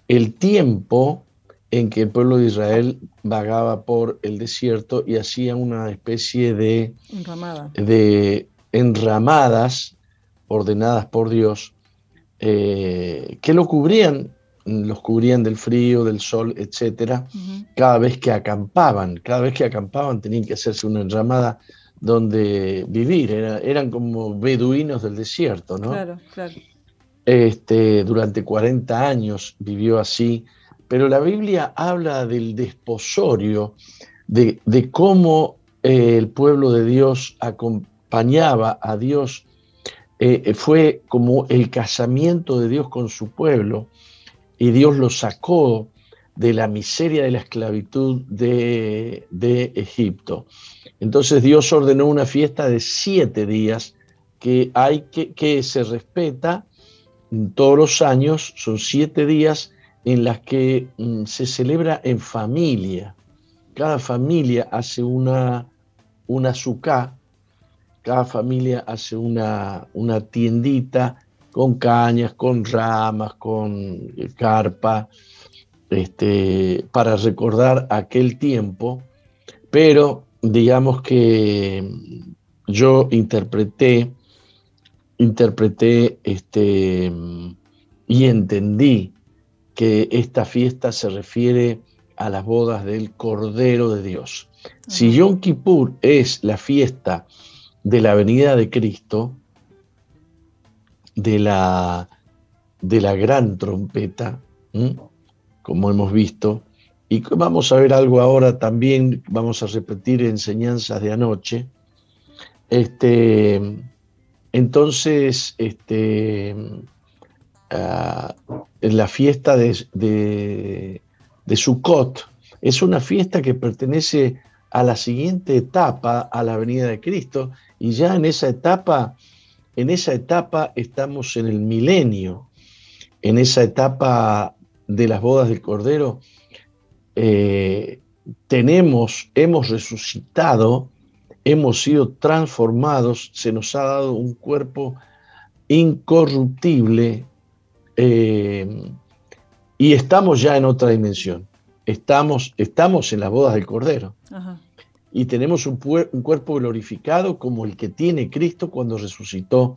el tiempo en que el pueblo de Israel vagaba por el desierto y hacía una especie de, de enramadas ordenadas por Dios eh, que lo cubrían los cubrían del frío, del sol, etcétera, cada vez que acampaban, cada vez que acampaban tenían que hacerse una enramada donde vivir, eran como beduinos del desierto, ¿no? Claro, claro. Este, durante 40 años vivió así, pero la Biblia habla del desposorio, de, cómo eh, el pueblo de Dios acompañaba a Dios, eh, fue como el casamiento de Dios con su pueblo, y Dios los sacó de la miseria de la esclavitud de, Egipto. Entonces Dios ordenó una fiesta de siete días que, hay que, que se respeta todos los años, son siete días en las que mm, se celebra en familia. Cada familia hace una, una cada familia hace una, una tiendita con cañas, con ramas, con carpa, este, para recordar aquel tiempo, pero digamos que yo interpreté, interpreté este, y entendí que esta fiesta se refiere a las bodas del Cordero de Dios. Si Yom Kippur es la fiesta de la venida de Cristo, de la, de la gran trompeta, como hemos visto, y vamos a ver algo ahora también, vamos a repetir enseñanzas de anoche. Este, entonces, este, ah, la fiesta de, de, de Sukkot es una fiesta que pertenece a la siguiente etapa, a la venida de Cristo, y ya en esa etapa en esa etapa estamos en el milenio, en esa etapa de las bodas del Cordero, eh, tenemos, hemos resucitado, hemos sido transformados, se nos ha dado un cuerpo incorruptible eh, y estamos ya en otra dimensión. Estamos, estamos en las bodas del Cordero. Ajá y tenemos un, cuerpo glorificado como el que tiene Cristo cuando resucitó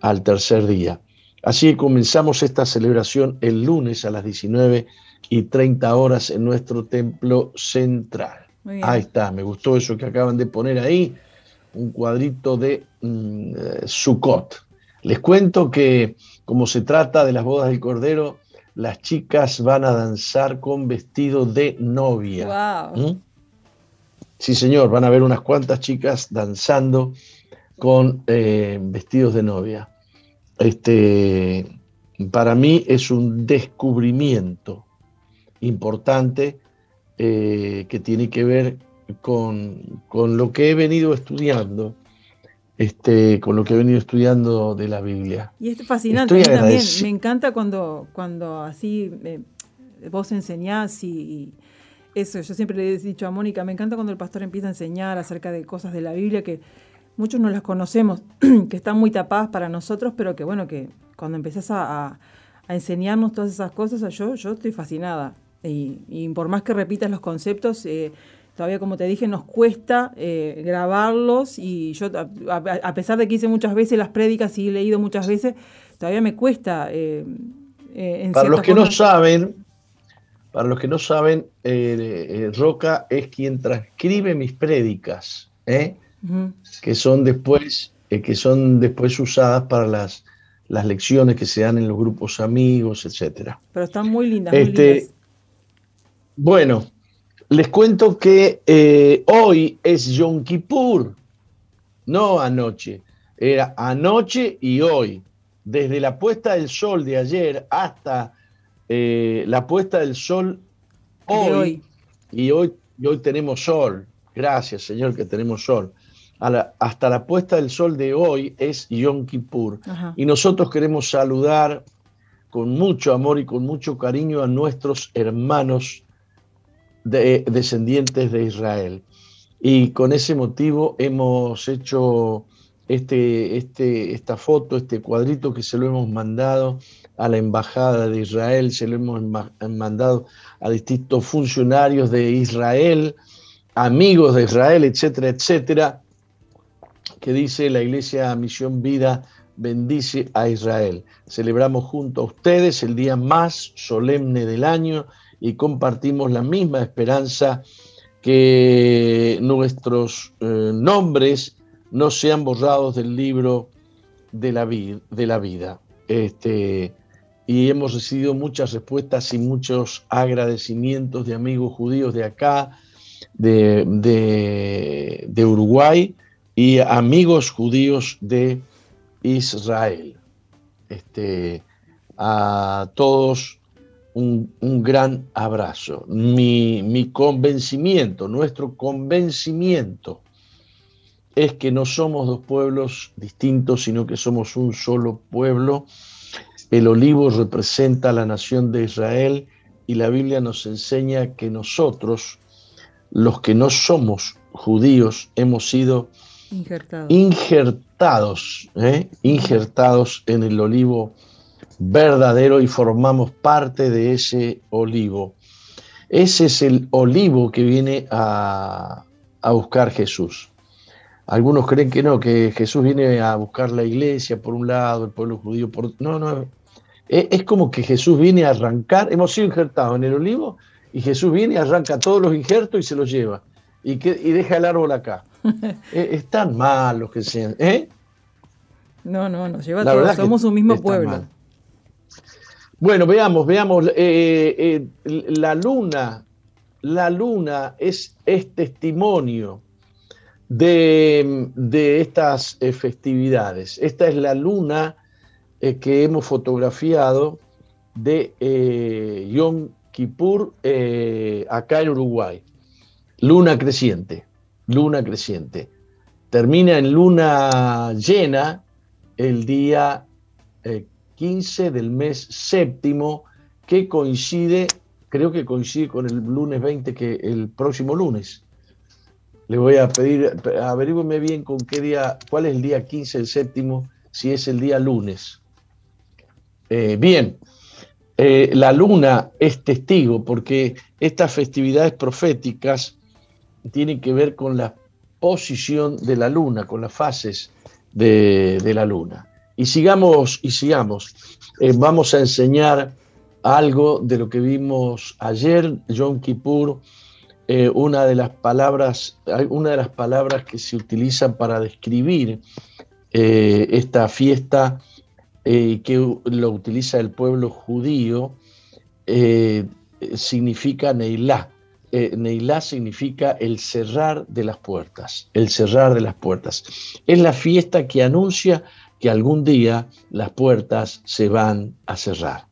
al tercer día. Así que comenzamos esta celebración el lunes a las 19 y 30 horas en nuestro templo central. Ahí está, me gustó eso que acaban de poner ahí, un cuadrito de mm, eh, Sukkot. Les cuento que como se trata de las bodas del Cordero, las chicas van a danzar con vestido de novia. Wow. ¿Mm? Sí, señor, van a ver unas cuantas chicas danzando con eh, vestidos de novia. Este, para mí es un descubrimiento importante eh, que tiene que ver con, lo que he venido estudiando este, con lo que he venido estudiando de la Biblia. Y es fascinante, también me encanta cuando, cuando así eh, vos enseñás y, eso, yo siempre le he dicho a Mónica, me encanta cuando el pastor empieza a enseñar acerca de cosas de la Biblia que muchos no las conocemos, que están muy tapadas para nosotros, pero que bueno, que cuando empezás a, enseñarnos todas esas cosas, yo, yo estoy fascinada. Y, por más que repitas los conceptos, eh, todavía como te dije, nos cuesta eh, grabarlos y yo, a, pesar de que hice muchas veces las prédicas y he leído muchas veces, todavía me cuesta. Eh, para los que no saben, para los que no saben, Roca es quien transcribe mis prédicas, que son después que son después usadas para las, las lecciones que se dan en los grupos amigos, etcétera. Pero están muy lindas. muy este, lindas. Bueno, les cuento que eh, hoy es Yom Kippur, no anoche. Era anoche y hoy. Desde la puesta del sol de ayer hasta eh, la puesta del sol hoy, Y, hoy hoy tenemos sol. Gracias, Señor, que tenemos sol. hasta la puesta del sol de hoy es Yom Kippur. Y nosotros queremos saludar con mucho amor y con mucho cariño a nuestros hermanos de, descendientes de Israel. Y con ese motivo hemos hecho este, este, esta foto, este cuadrito que se lo hemos mandado a la Embajada de Israel, se lo hemos mandado a distintos funcionarios de Israel, amigos de Israel, etcétera, etcétera, que dice la Iglesia Misión Vida bendice a Israel. Celebramos junto a ustedes el día más solemne del año y compartimos la misma esperanza que nuestros eh, nombres no sean borrados del libro de la, de la vida. Este, y hemos recibido muchas respuestas y muchos agradecimientos de amigos judíos de acá, de, de Uruguay y amigos judíos de Israel. Este, a todos un, gran abrazo. Mi, convencimiento, nuestro convencimiento es que no somos dos pueblos distintos, sino que somos un solo pueblo. El olivo representa a la nación de Israel y la Biblia nos enseña que nosotros, los que no somos judíos, hemos sido injertados, ¿eh? injertados en el olivo verdadero y formamos parte de ese olivo. Ese es el olivo que viene a, buscar Jesús. Algunos creen que no, que Jesús viene a buscar la iglesia por un lado, el pueblo judío por otro. No, no. Es, es como que Jesús viene a arrancar, hemos sido injertados en el olivo y Jesús viene y arranca todos los injertos y se los lleva y, que, y deja el árbol acá. es, tan malo que sean. ¿eh? No, no, nos lleva todos. Somos un mismo pueblo. Bueno, veamos, veamos. Eh, eh, la luna, la luna es, es testimonio de, estas eh, festividades. Esta es la luna que hemos fotografiado de Yom Kippur acá en Uruguay. Luna creciente, luna creciente. Termina en luna llena el día 15 del mes séptimo, que coincide, creo que coincide con el lunes 20, que el próximo lunes. Le voy a pedir, averígüeme bien con qué día, cuál es el día 15 del séptimo, si es el día lunes. Eh, bien, eh, la luna es testigo porque estas festividades proféticas tienen que ver con la posición de la luna, con las fases de la luna. Y sigamos, y sigamos. Eh, vamos a enseñar algo de lo que vimos ayer, Yom Kippur, eh, una, de las palabras, una de las palabras que se utilizan para describir eh, esta fiesta que lo utiliza el pueblo judío, significa Neilá. Neilá significa el cerrar de las puertas, el cerrar de las puertas. Es la fiesta que anuncia que algún día las puertas se van a cerrar.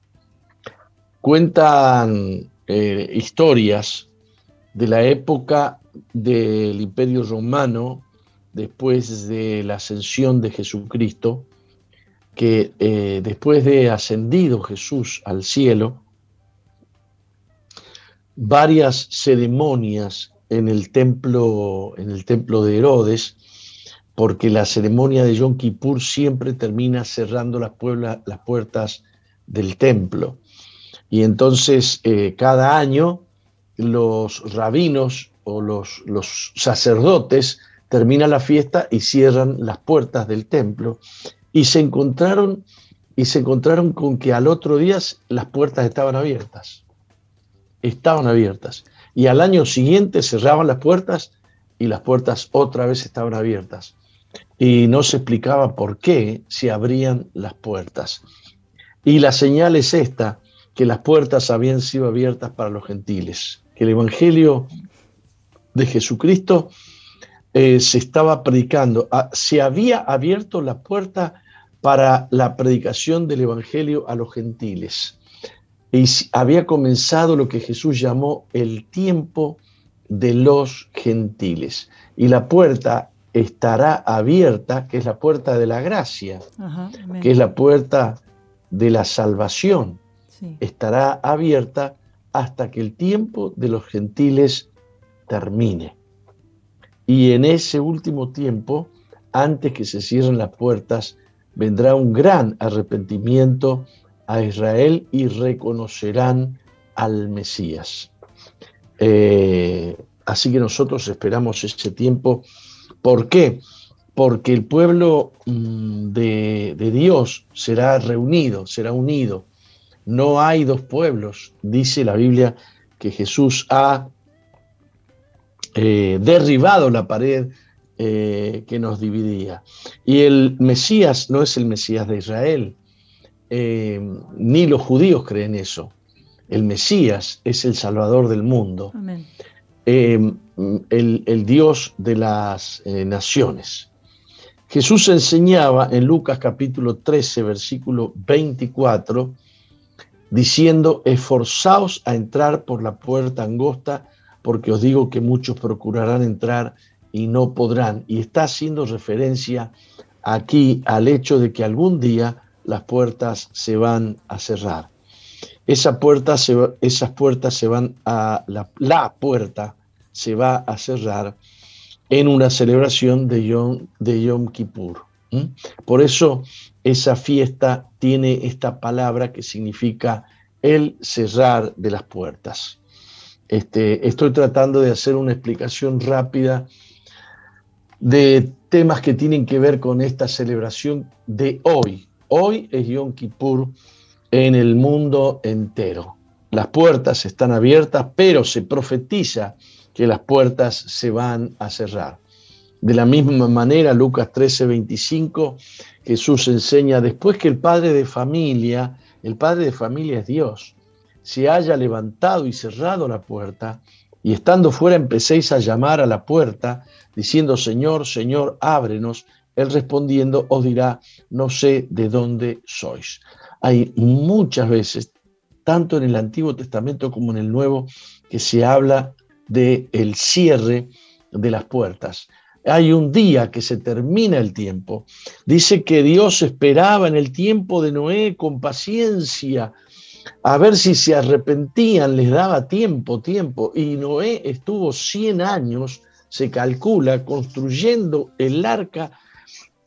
Cuentan eh, historias de la época del Imperio Romano después de la ascensión de Jesucristo, que eh, después de ascendido Jesús al cielo, varias ceremonias en el templo, en el templo de Herodes, porque la ceremonia de Yom Kippur siempre termina cerrando las, puertas del templo. Y entonces eh, cada año los rabinos o los, sacerdotes terminan la fiesta y cierran las puertas del templo. Y se encontraron y se encontraron con que al otro día las puertas estaban abiertas. Estaban abiertas. Y al año siguiente cerraban las puertas y las puertas otra vez estaban abiertas. Y no se explicaba por qué se abrían las puertas. Y la señal es esta, que las puertas habían sido abiertas para los gentiles, el Evangelio de Jesucristo eh, se estaba predicando, ah, se había abierto la puerta para la predicación del Evangelio a los gentiles. Y había comenzado lo que Jesús llamó el tiempo de los gentiles. Y la puerta estará abierta, que es la puerta de la gracia, que es la puerta de la salvación. Estará abierta hasta que el tiempo de los gentiles termine. Y en ese último tiempo, antes que se cierren las puertas, vendrá un gran arrepentimiento a Israel y reconocerán al Mesías. Eh, así que nosotros esperamos ese tiempo. ¿Por qué? Porque el pueblo mm, de, de Dios será reunido, será unido. No hay dos pueblos. Dice la Biblia que Jesús ha eh, derribado la pared eh, que nos dividía. Y el Mesías no es el Mesías de Israel, eh, ni los judíos creen eso. El Mesías es el Salvador del mundo, el, el, Dios de las naciones. Jesús enseñaba en Lucas capítulo 13, versículo 24, diciendo, esforzaos a entrar por la puerta angosta, porque os digo que muchos procurarán entrar y no podrán. Y está haciendo referencia aquí al hecho de que algún día las puertas se van a cerrar. Esa puerta esas puertas se van a, la, puerta se va a cerrar en una celebración de Yom, de Yom Kippur. Por eso esa fiesta tiene esta palabra que significa el cerrar de las puertas. Este, estoy tratando de hacer una explicación rápida de temas que tienen que ver con esta celebración de hoy. Hoy es Yom Kippur en el mundo entero. Las puertas están abiertas, pero se profetiza que las puertas se van a cerrar. De la misma manera, Lucas 13, 25, Jesús enseña, después que el padre de familia, el padre de familia es Dios, se haya levantado y cerrado la puerta, y estando fuera empecéis a llamar a la puerta, diciendo, Señor, Señor, ábrenos, él respondiendo os dirá, no sé de dónde sois. Hay muchas veces, tanto en el Antiguo Testamento como en el Nuevo, que se habla de el cierre de las puertas. Hay un día que se termina el tiempo. Dice que Dios esperaba en el tiempo de Noé con paciencia a ver si se arrepentían, les daba tiempo, tiempo. Y Noé estuvo 100 años, se calcula, construyendo el arca,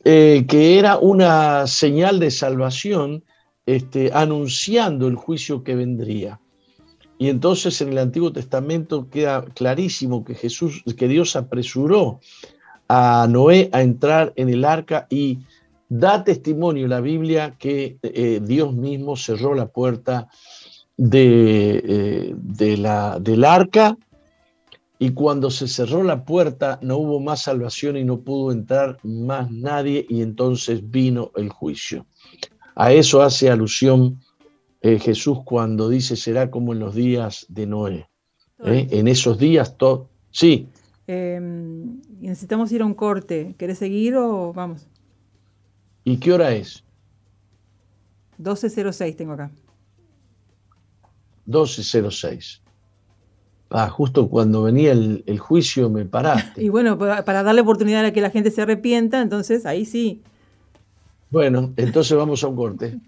eh, que era una señal de salvación, este, anunciando el juicio que vendría. Y entonces en el Antiguo Testamento queda clarísimo que Jesús, que Dios apresuró a Noé a entrar en el arca y da testimonio la Biblia que eh, Dios mismo cerró la puerta de, eh, de la, del arca y cuando se cerró la puerta no hubo más salvación y no pudo entrar más nadie y entonces vino el juicio. A eso hace alusión eh, Jesús cuando dice será como en los días de Noé. En esos días todo... Sí. Em, necesitamos ir a un corte. ¿Querés seguir o vamos? ¿Y qué hora es? 12.06 tengo acá. 12.06. Ah, justo cuando venía el, juicio me paraste. Y bueno, para darle oportunidad a que la gente se arrepienta, entonces ahí sí. Bueno, entonces vamos a un corte.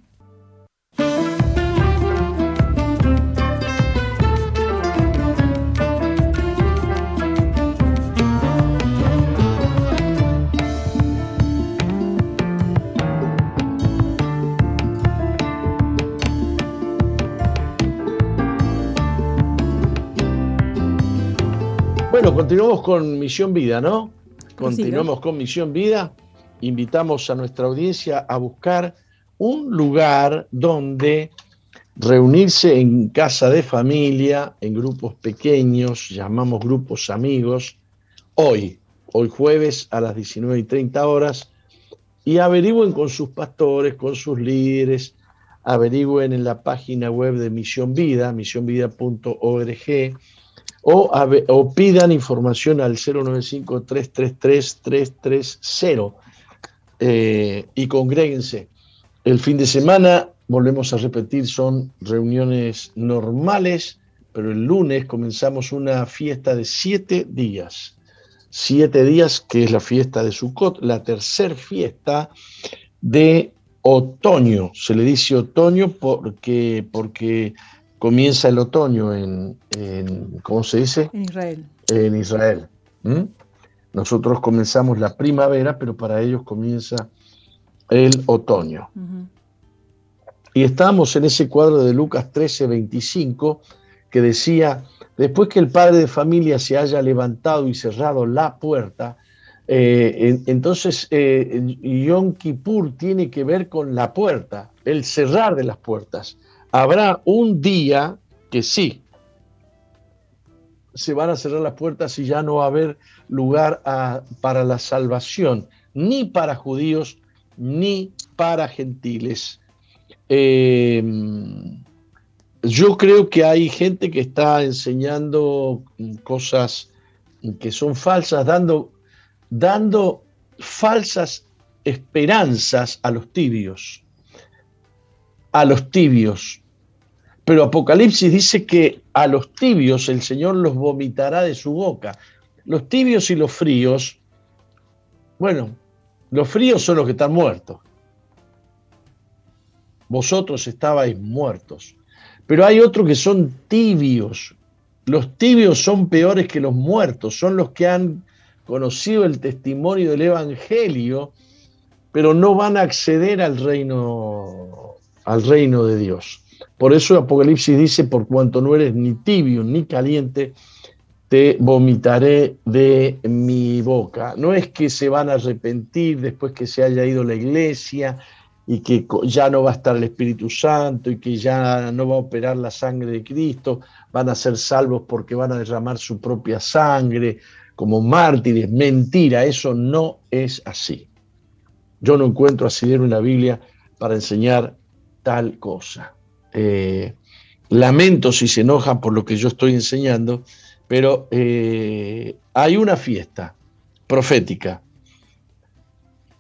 Bueno, continuamos con Misión Vida, ¿no? Continuamos con Misión Vida. Invitamos a nuestra audiencia a buscar un lugar donde reunirse en casa de familia, en grupos pequeños, llamamos grupos amigos, hoy, hoy jueves a las 19 y 30 horas, y averigüen con sus pastores, con sus líderes, averigüen en la página web de Misión Vida, misionvida.org, o, pidan información al 095-333-330 eh, y congréguense. El fin de semana, volvemos a repetir, son reuniones normales, pero el lunes comenzamos una fiesta de siete días. Siete días, que es la fiesta de Sukkot, la tercera fiesta de otoño. Se le dice otoño porque, porque comienza el otoño en, ¿cómo se dice? En Israel. En Israel. Nosotros comenzamos la primavera, pero para ellos comienza el otoño. Y estamos en ese cuadro de Lucas 13, 25, que decía, después que el padre de familia se haya levantado y cerrado la puerta, eh, entonces eh, Yom Kippur tiene que ver con la puerta, el cerrar de las puertas habrá un día que sí, se van a cerrar las puertas y ya no va a haber lugar para la salvación, ni para judíos, ni para gentiles. Eh, yo creo que hay gente que está enseñando cosas que son falsas, dando, dando falsas esperanzas a los tibios a los tibios. Pero Apocalipsis dice que a los tibios el Señor los vomitará de su boca. Los tibios y los fríos, bueno, los fríos son los que están muertos. Vosotros estabais muertos. Pero hay otros que son tibios. Los tibios son peores que los muertos, son los que han conocido el testimonio del Evangelio, pero no van a acceder al reino al reino de Dios. Por eso Apocalipsis dice, por cuanto no eres ni tibio ni caliente, te vomitaré de mi boca. No es que se van a arrepentir después que se haya ido la iglesia y que ya no va a estar el Espíritu Santo y que ya no va a operar la sangre de Cristo, van a ser salvos porque van a derramar su propia sangre como mártires. Mentira, eso no es así. Yo no encuentro así en la Biblia para enseñar tal cosa. Eh, lamento si se enojan por lo que yo estoy enseñando, pero eh, hay una fiesta profética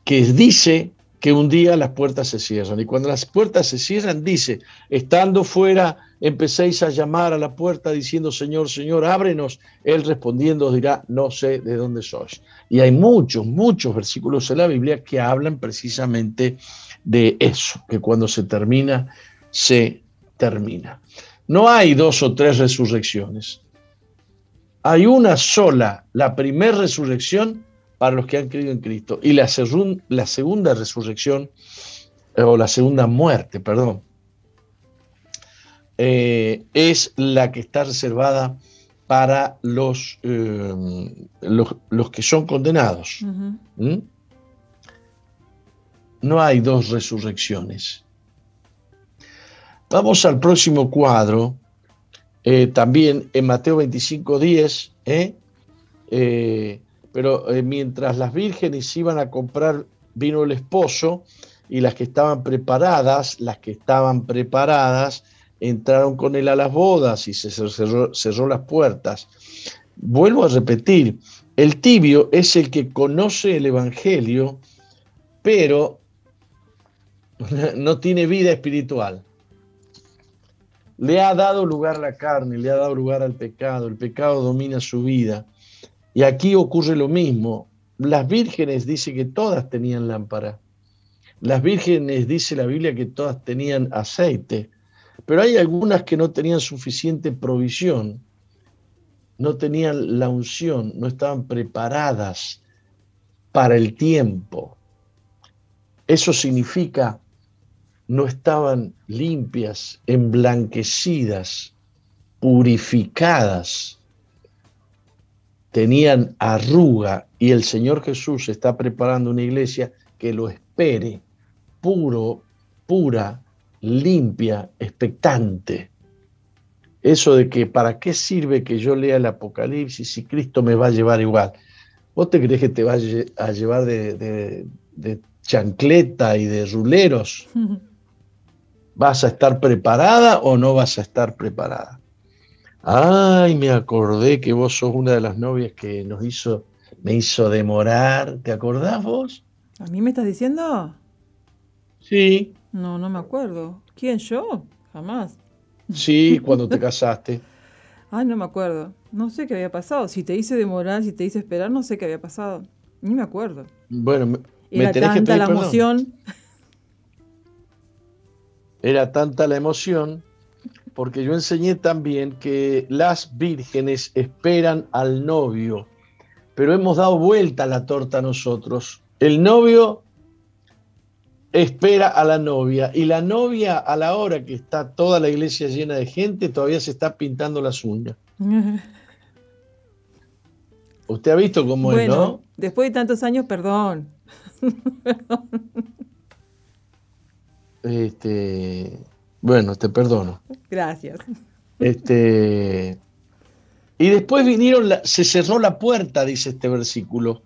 que dice que un día las puertas se cierran. Y cuando las puertas se cierran, dice, estando fuera, empecéis a llamar a la puerta diciendo, Señor, Señor, ábrenos. Él respondiendo dirá, no sé de dónde sois. Y hay muchos, muchos versículos en la Biblia que hablan precisamente de eso, que cuando se termina, se termina. No hay dos o tres resurrecciones. Hay una sola, la primera resurrección para los que han creído en Cristo. Y la, la segunda resurrección, eh, o la segunda muerte, perdón, eh, es la que está reservada para los, eh, los, que son condenados. ¿Mm? No hay dos resurrecciones. Vamos al próximo cuadro, también en Mateo 25, 10, pero eh, mientras las vírgenes iban a comprar, vino el esposo y las que estaban preparadas, las que estaban preparadas, entraron con él a las bodas y se cerró las puertas. Vuelvo a repetir, el tibio es el que conoce el Evangelio, pero no tiene vida espiritual. le ha dado lugar la carne, le ha dado lugar al pecado, el pecado domina su vida. Y aquí ocurre lo mismo. Las vírgenes dice que todas tenían lámpara. Las vírgenes dice la Biblia que todas tenían aceite, pero hay algunas que no tenían suficiente provisión, no tenían la unción, no estaban preparadas para el tiempo. Eso significa no estaban limpias, emblanquecidas, purificadas, tenían arruga y el Señor Jesús está preparando una iglesia que lo espere, puro, pura, limpia, expectante. Eso de que para qué sirve que yo lea el Apocalipsis si Cristo me va a llevar igual. ¿Vos te crees que te va a llevar de, de chancleta y de ruleros? ¿Vas a estar preparada o no vas a estar preparada? Ay, me acordé que vos sos una de las novias que nos hizo, me hizo demorar. ¿Te acordás vos? ¿A mí me estás diciendo? Sí. No, no me acuerdo. ¿Quién yo? Jamás. Sí, cuando te casaste. Ay, no me acuerdo. No sé qué había pasado. Si te hice demorar, si te hice esperar, no sé qué había pasado. Ni me acuerdo. Bueno, me, Era tenés tanta que la perdón. Era tanta la emoción, porque yo enseñé también que las vírgenes esperan al novio, pero hemos dado vuelta a la torta nosotros. El novio espera a la novia y la novia a la hora que está toda la iglesia llena de gente todavía se está pintando las uñas. Usted ha visto cómo es, ¿no? después de tantos años, perdón. Este, bueno, te perdono. Gracias. Este, y después vinieron, la- se cerró la puerta, dice este versículo.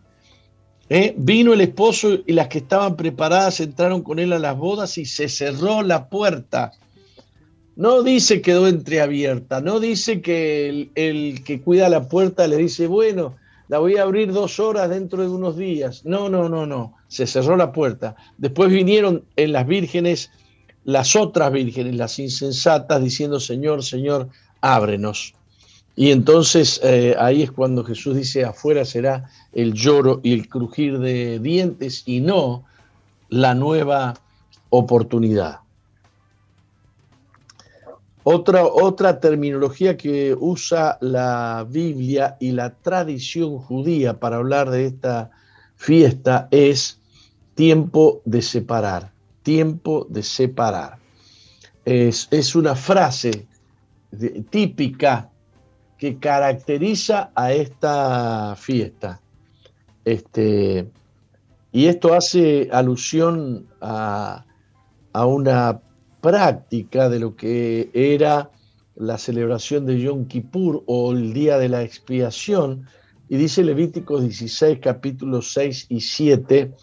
¿Eh? Vino el esposo y las que estaban preparadas entraron con él a las bodas y se cerró la puerta. No dice quedó entreabierta, no dice que el, el que cuida la puerta le dice, bueno, la voy a abrir dos horas dentro de unos días. No, no, no, no, se cerró la puerta. Después vinieron en las vírgenes las otras vírgenes, las insensatas, diciendo, Señor, Señor, ábrenos. Y entonces eh, ahí es cuando Jesús dice, afuera será el lloro y el crujir de dientes y no la nueva oportunidad. Otra, otra terminología que usa la Biblia y la tradición judía para hablar de esta fiesta es tiempo de separar, tiempo de separar. Es, es una frase típica que caracteriza a esta fiesta. Este, y esto hace alusión a, a una práctica de lo que era la celebración de Yom Kippur o el día de la expiación. Y dice Levíticos 16, capítulos 6 y 7,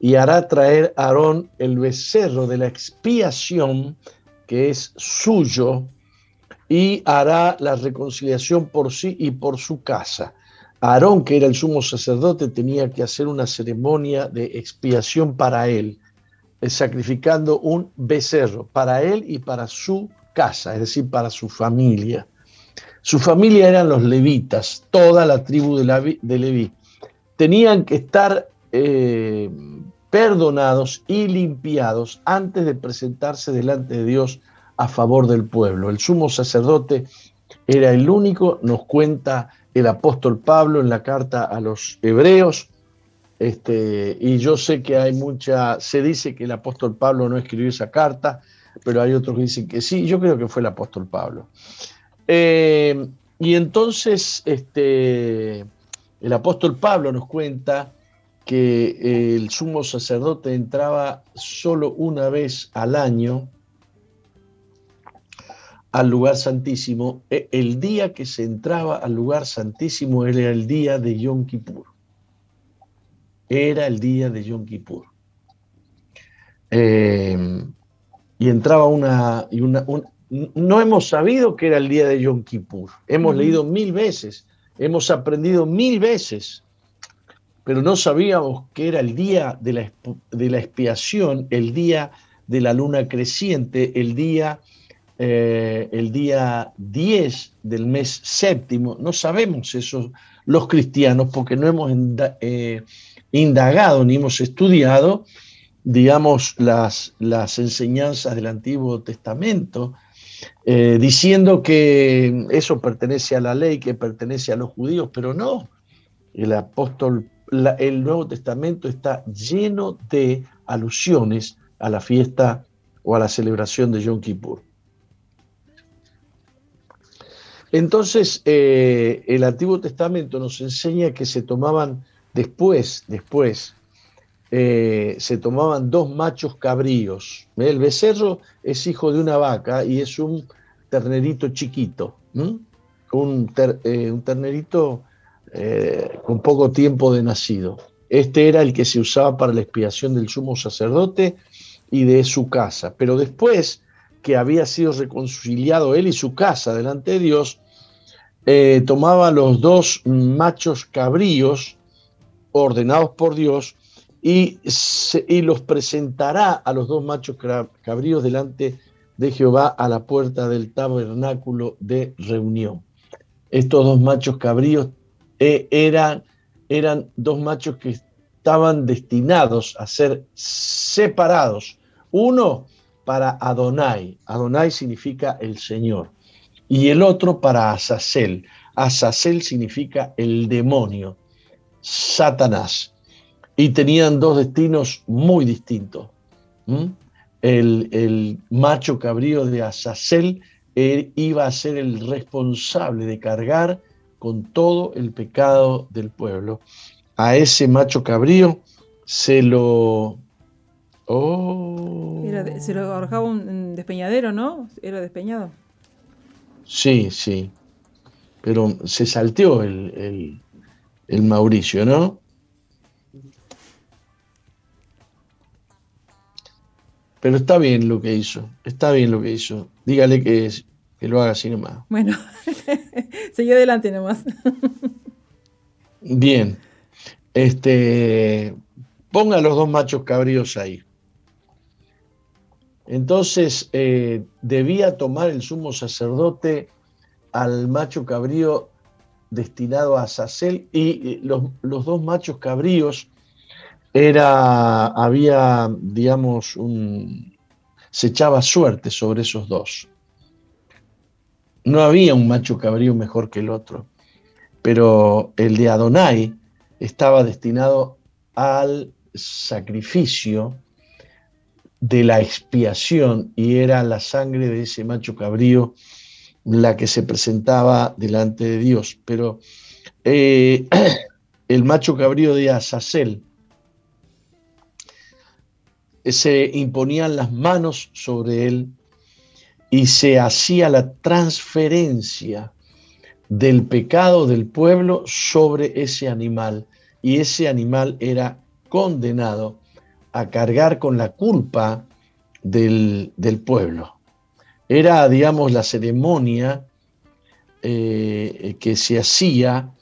y hará traer a Aarón el becerro de la expiación, que es suyo, y hará la reconciliación por sí y por su casa. Aarón, que era el sumo sacerdote, tenía que hacer una ceremonia de expiación para él, eh, sacrificando un becerro para él y para su casa, es decir, para su familia. Su familia eran los levitas, toda la tribu de, Leví. Tenían que estar eh, perdonados y limpiados antes de presentarse delante de Dios a favor del pueblo. El sumo sacerdote era el único, nos cuenta el apóstol Pablo en la carta a los hebreos, este, y yo sé que hay mucha, se dice que el apóstol Pablo no escribió esa carta, pero hay otros que dicen que sí, yo creo que fue el apóstol Pablo. Eh, y entonces este, el apóstol Pablo nos cuenta que el sumo sacerdote entraba solo una vez al año al lugar santísimo. El día que se entraba al lugar santísimo era el día de Yom Kippur. Era el día de Yom Kippur. Eh, y entraba una, y una, un, no hemos sabido que era el día de Yom Kippur. Hemos leído mil veces, hemos aprendido mil veces, pero no sabíamos que era el día de la, de la expiación, el día de la luna creciente, el día eh, el día 10 del mes séptimo. No sabemos eso los cristianos porque no hemos eh, indagado ni hemos estudiado, digamos, las, las enseñanzas del Antiguo Testamento, eh, diciendo que eso pertenece a la ley, que pertenece a los judíos, pero no. El apóstol, el Nuevo Testamento está lleno de alusiones a la fiesta o a la celebración de Yom Kippur. Entonces, eh, el Antiguo Testamento nos enseña que se tomaban después, después, eh, se tomaban dos machos cabríos. El becerro es hijo de una vaca y es un ternerito chiquito, eh, un, ternerito con poco tiempo de nacido. Este era el que se usaba para la expiación del sumo sacerdote y de su casa. Pero después que había sido reconciliado él y su casa delante de Dios, eh, tomaba los dos machos cabríos ordenados por Dios y, y, los presentará a los dos machos cabríos delante de Jehová a la puerta del tabernáculo de reunión. Estos dos machos cabríos eh, eran, eran dos machos que estaban destinados a ser separados. Uno para Adonai. Adonai significa el Señor y el otro para Azazel. Azazel significa el demonio, Satanás. Y tenían dos destinos muy distintos. El, macho cabrío de Azazel iba a ser el responsable de cargar con todo el pecado del pueblo. A ese macho cabrío se lo... Oh. se lo arrojaba un despeñadero, ¿no? Era despeñado. Sí, sí. Pero se salteó el, Mauricio, ¿no? Pero está bien lo que hizo, está bien lo que hizo. Dígale que, que lo haga así nomás. Bueno, seguí adelante nomás. bien. Este, ponga los dos machos cabríos ahí. Entonces eh, debía tomar el sumo sacerdote al macho cabrío destinado a Sacel y los, dos machos cabríos era, había, digamos, un, se echaba suerte sobre esos dos. No había un macho cabrío mejor que el otro, pero el de Adonai estaba destinado al sacrificio de la expiación y era la sangre de ese macho cabrío la que se presentaba delante de Dios. Pero eh, el macho cabrío de Azazel se imponían las manos sobre él y se hacía la transferencia del pecado del pueblo sobre ese animal y ese animal era condenado a cargar con la culpa del, pueblo. Era, digamos, la ceremonia eh, que se hacía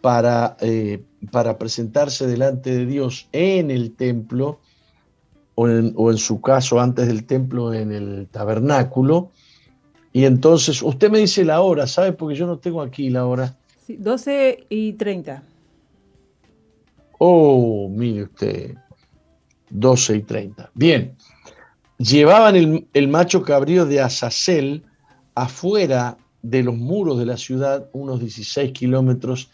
para, eh, para, presentarse delante de Dios en el templo, o en, o en, su caso antes del templo en el tabernáculo. Y entonces, usted me dice la hora, ¿sabe? Porque yo no tengo aquí la hora. Sí, 12 y 30. Oh, mire usted. 12 y 30. Bien, llevaban el, macho cabrío de Azazel afuera de los muros de la ciudad, unos 16 kilómetros,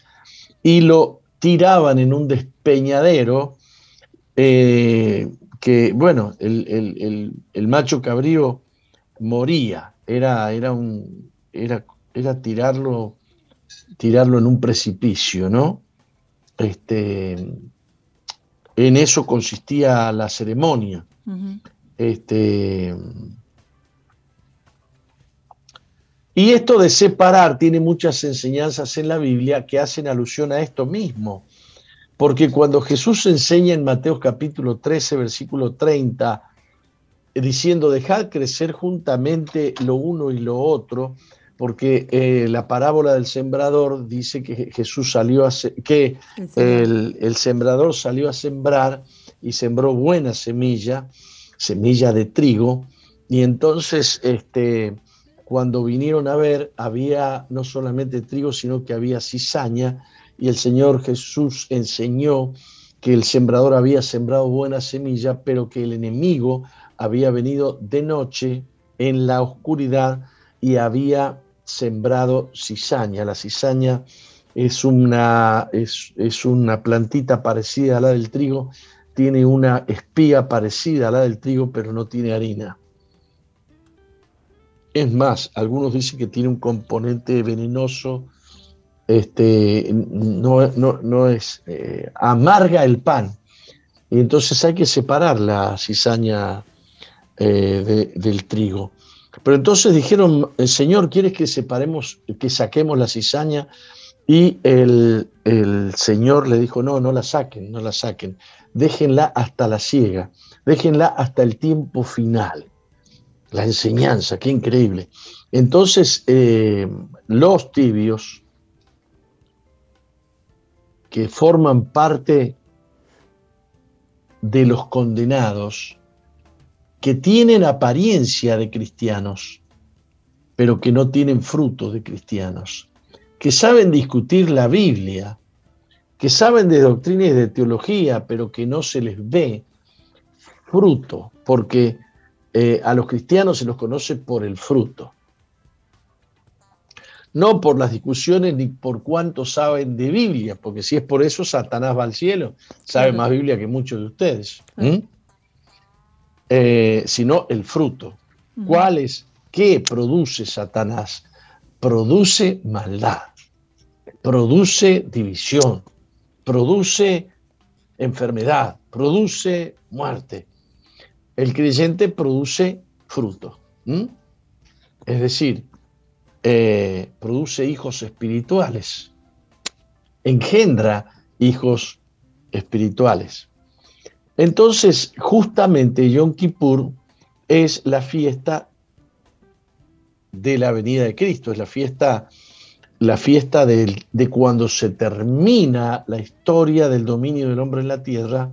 y lo tiraban en un despeñadero eh, que, bueno, el, macho cabrío moría, era, era, un, era, era tirarlo, tirarlo en un precipicio, ¿no? Este, en eso consistía la ceremonia. este, y esto de separar tiene muchas enseñanzas en la Biblia que hacen alusión a esto mismo. Porque cuando Jesús enseña en Mateo capítulo 13, versículo 30, diciendo, dejad crecer juntamente lo uno y lo otro, porque eh, la parábola del sembrador dice que Jesús salió a que el, sembrador salió a sembrar y sembró buena semilla, semilla de trigo, y entonces este, cuando vinieron a ver, había no solamente trigo, sino que había cizaña, y el Señor Jesús enseñó que el sembrador había sembrado buena semilla, pero que el enemigo había venido de noche en la oscuridad y había sembrado cizaña. La cizaña es una, es, es una plantita parecida a la del trigo, tiene una espía parecida a la del trigo, pero no tiene harina. Es más, algunos dicen que tiene un componente venenoso, este, no, no, es, eh, amarga el pan. Y entonces hay que separar la cizaña eh, del trigo. Pero entonces dijeron, el Señor, ¿quieres que separemos, que saquemos la cizaña? Y el, el, Señor le dijo, no, no la saquen, no la saquen, déjenla hasta la ciega, déjenla hasta el tiempo final la enseñanza, qué increíble. Entonces, eh, los tibios que forman parte de los condenados, que tienen apariencia de cristianos, pero que no tienen fruto de cristianos, que saben discutir la Biblia, que saben de doctrina y de teología, pero que no se les ve fruto, porque eh, a los cristianos se los conoce por el fruto. No por las discusiones ni por cuánto saben de Biblia, porque si es por eso, Satanás va al cielo, sabe más Biblia que muchos de ustedes. Eh, sino el fruto. ¿Cuál es? ¿Qué produce Satanás? Produce maldad, produce división, produce enfermedad, produce muerte el creyente produce fruto. Es decir, eh, produce hijos espirituales, engendra hijos espirituales. Entonces, justamente Yom Kippur es la fiesta de la venida de Cristo, es la fiesta, la fiesta de, de cuando se termina la historia del dominio del hombre en la tierra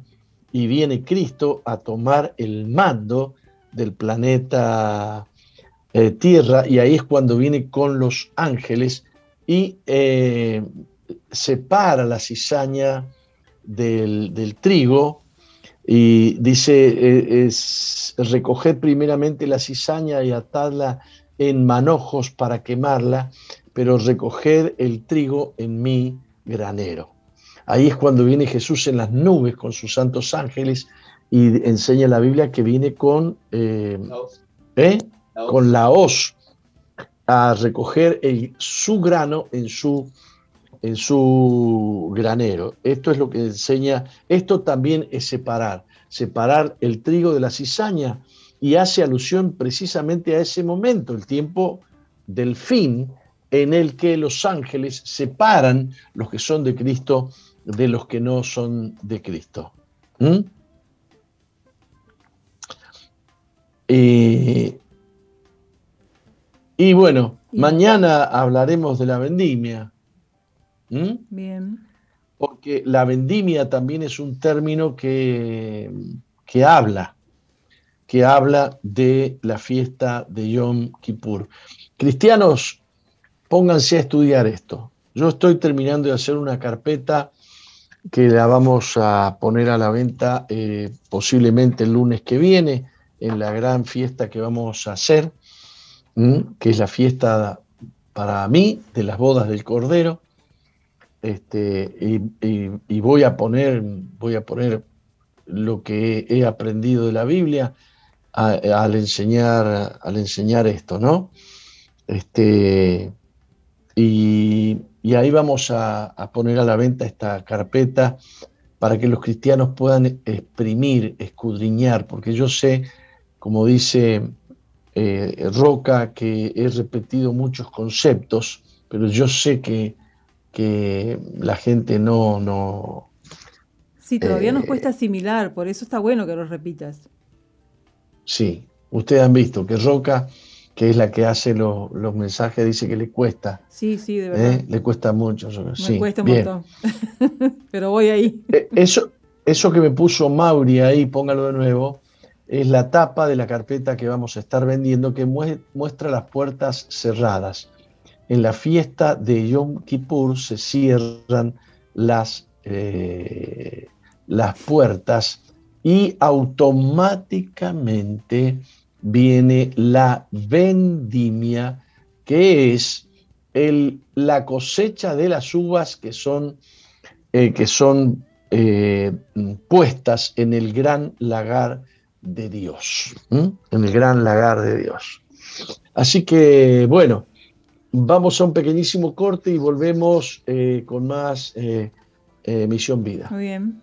y viene Cristo a tomar el mando del planeta eh, Tierra y ahí es cuando viene con los ángeles y eh, separa la cizaña del, trigo y dice, eh, es recoger primeramente la cizaña y atarla en manojos para quemarla, pero recoger el trigo en mi granero. Ahí es cuando viene Jesús en las nubes con sus santos ángeles y enseña la Biblia que viene con, ¿eh? Con la hoz a recoger el, su grano en su, en su granero. Esto es lo que enseña, esto también es separar, separar el trigo de la cizaña y hace alusión precisamente a ese momento, el tiempo del fin en el que los ángeles separan los que son de Cristo de los que no son de Cristo. ¿Mm? Y bueno, mañana hablaremos de la vendimia. ¿Mm? Bien. Porque la vendimia también es un término que, que habla, que habla de la fiesta de Yom Kippur. Cristianos, pónganse a estudiar esto. Yo estoy terminando de hacer una carpeta que la vamos a poner a la venta eh, posiblemente el lunes que viene, en la gran fiesta que vamos a hacer, que es la fiesta para mí de las bodas del Cordero. Este, y, voy a poner, voy a poner lo que he aprendido de la Biblia al, enseñar, al enseñar esto, ¿no? Este, y, y ahí vamos a, poner a la venta esta carpeta para que los cristianos puedan exprimir, escudriñar, porque yo sé, como dice eh, Roca, que he repetido muchos conceptos, pero yo sé que, que la gente no... no sí, todavía nos eh, cuesta asimilar, por eso está bueno que lo repitas. Sí, ustedes han visto que Roca que es la que hace los mensajes, dice que le cuesta. Sí, sí, de verdad. ¿Eh? Le cuesta mucho. Me cuesta un montón. Pero voy ahí. Eso, eso que me puso Mauri ahí, póngalo de nuevo, es la tapa de la carpeta que vamos a estar vendiendo que muestra las puertas cerradas. En la fiesta de Yom Kippur se cierran las, eh, las puertas y automáticamente viene la vendimia, que es el, la cosecha de las uvas que son, eh, que son eh, puestas en el gran lagar de Dios, en el gran lagar de Dios. Así que, bueno, vamos a un pequeñísimo corte y volvemos eh, con más Misión Vida. Muy bien.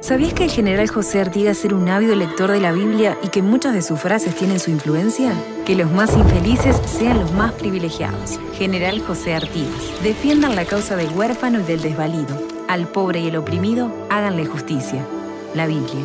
¿Sabías que el general José Artigas era un ávido lector de la Biblia y que muchas de sus frases tienen su influencia? Que los más infelices sean los más privilegiados. General José Artigas. Defiendan la causa del huérfano y del desvalido. Al pobre y el oprimido, háganle justicia. La Biblia.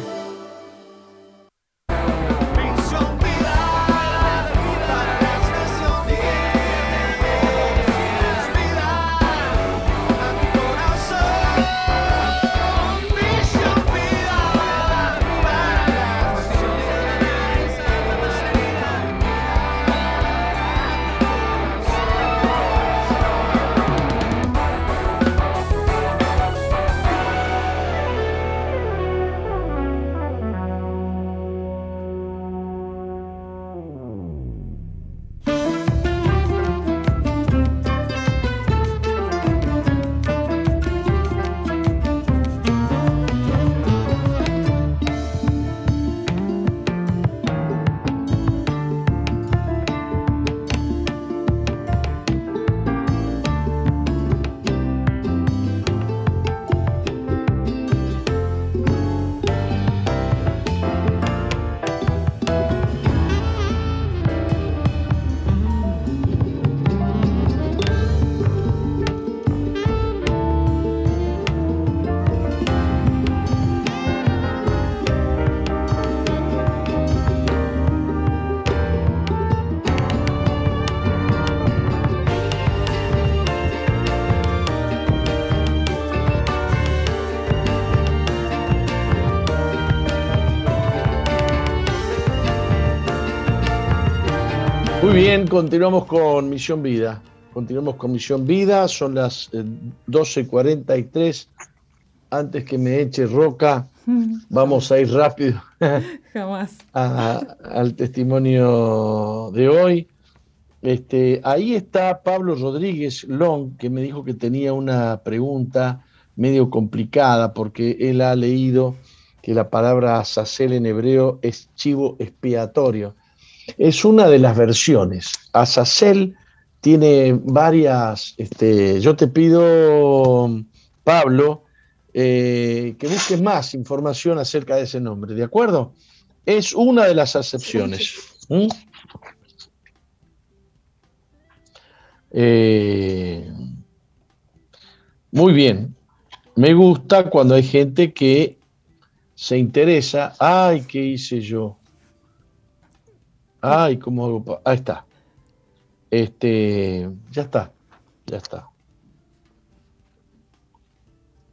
Bien, continuamos con Misión Vida. Continuamos con Misión Vida, son las 12.43. Eh, Antes que me eche roca, vamos a ir rápido Jamás. al testimonio de hoy. Este, ahí está Pablo Rodríguez Long, que me dijo que tenía una pregunta medio complicada porque él ha leído que la palabra sacel en hebreo es chivo expiatorio es una de las versiones. Azazel tiene varias, este, yo te pido, Pablo, eh, que busques más información acerca de ese nombre, ¿de acuerdo? Es una de las acepciones. ¿Mm? Eh, muy bien. Me gusta cuando hay gente que se interesa. Ay, ¿qué hice yo? Ay, ¿cómo hago? Ahí está. Este, ya está, ya está.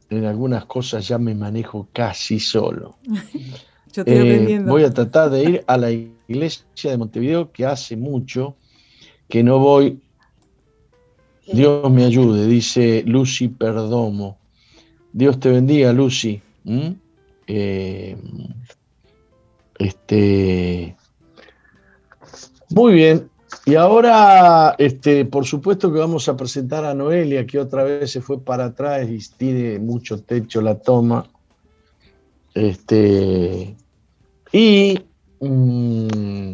En algunas cosas ya me manejo casi solo. Yo estoy eh, voy a tratar de ir a la iglesia de Montevideo, que hace mucho que no voy. Dios me ayude, dice Lucy Perdomo. Dios te bendiga, Lucy. Eh, este, muy bien. Y ahora, este, por supuesto que vamos a presentar a Noelia, que otra vez se fue para atrás y tiene mucho techo la toma. Este, y mm,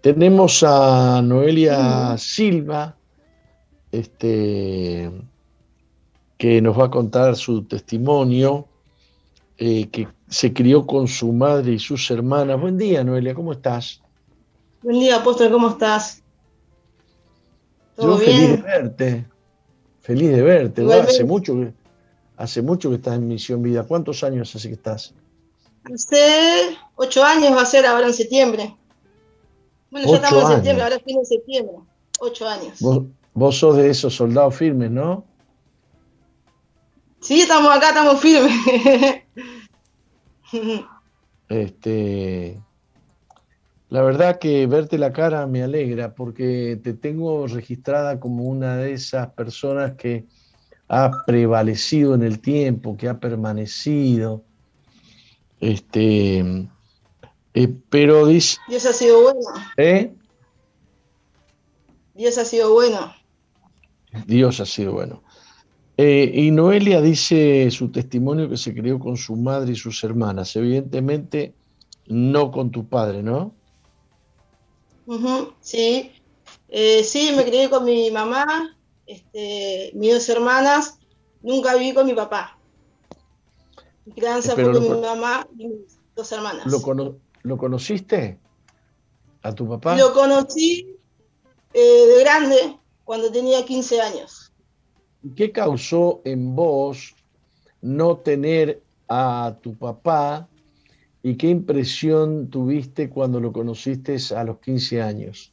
tenemos a Noelia Silva, este, que nos va a contar su testimonio, eh, que se crió con su madre y sus hermanas. Buen día, Noelia, ¿cómo estás? Buen día, apóstol, ¿cómo estás? ¿Todo Yo feliz de verte, feliz de verte. Hace mucho, que, hace mucho que estás en Misión Vida. ¿Cuántos años hace que estás? Hace ocho años va a ser ahora en septiembre. Bueno, ya estamos en septiembre, ahora es fin de septiembre. Ocho años. Vos, vos sos de esos soldados firmes, ¿no? Sí, estamos acá, estamos firmes. este La verdad que verte la cara me alegra porque te tengo registrada como una de esas personas que ha prevalecido en el tiempo, que ha permanecido. Este, eh, pero dice. Dios ha sido bueno. ¿Eh? Dios ha sido bueno. Dios ha sido bueno. Eh, y Noelia dice su testimonio que se crió con su madre y sus hermanas. Evidentemente, no con tu padre, ¿no? Sí, eh, sí, me crié con mi mamá, este, mis dos hermanas, nunca viví con mi papá. Mi crianza fue con mi mamá y mis dos hermanas. ¿Lo, conociste a tu papá? Lo conocí eh, de grande, cuando tenía 15 años. ¿Qué causó en vos no tener a tu papá ¿Y qué impresión tuviste cuando lo conociste a los 15 años?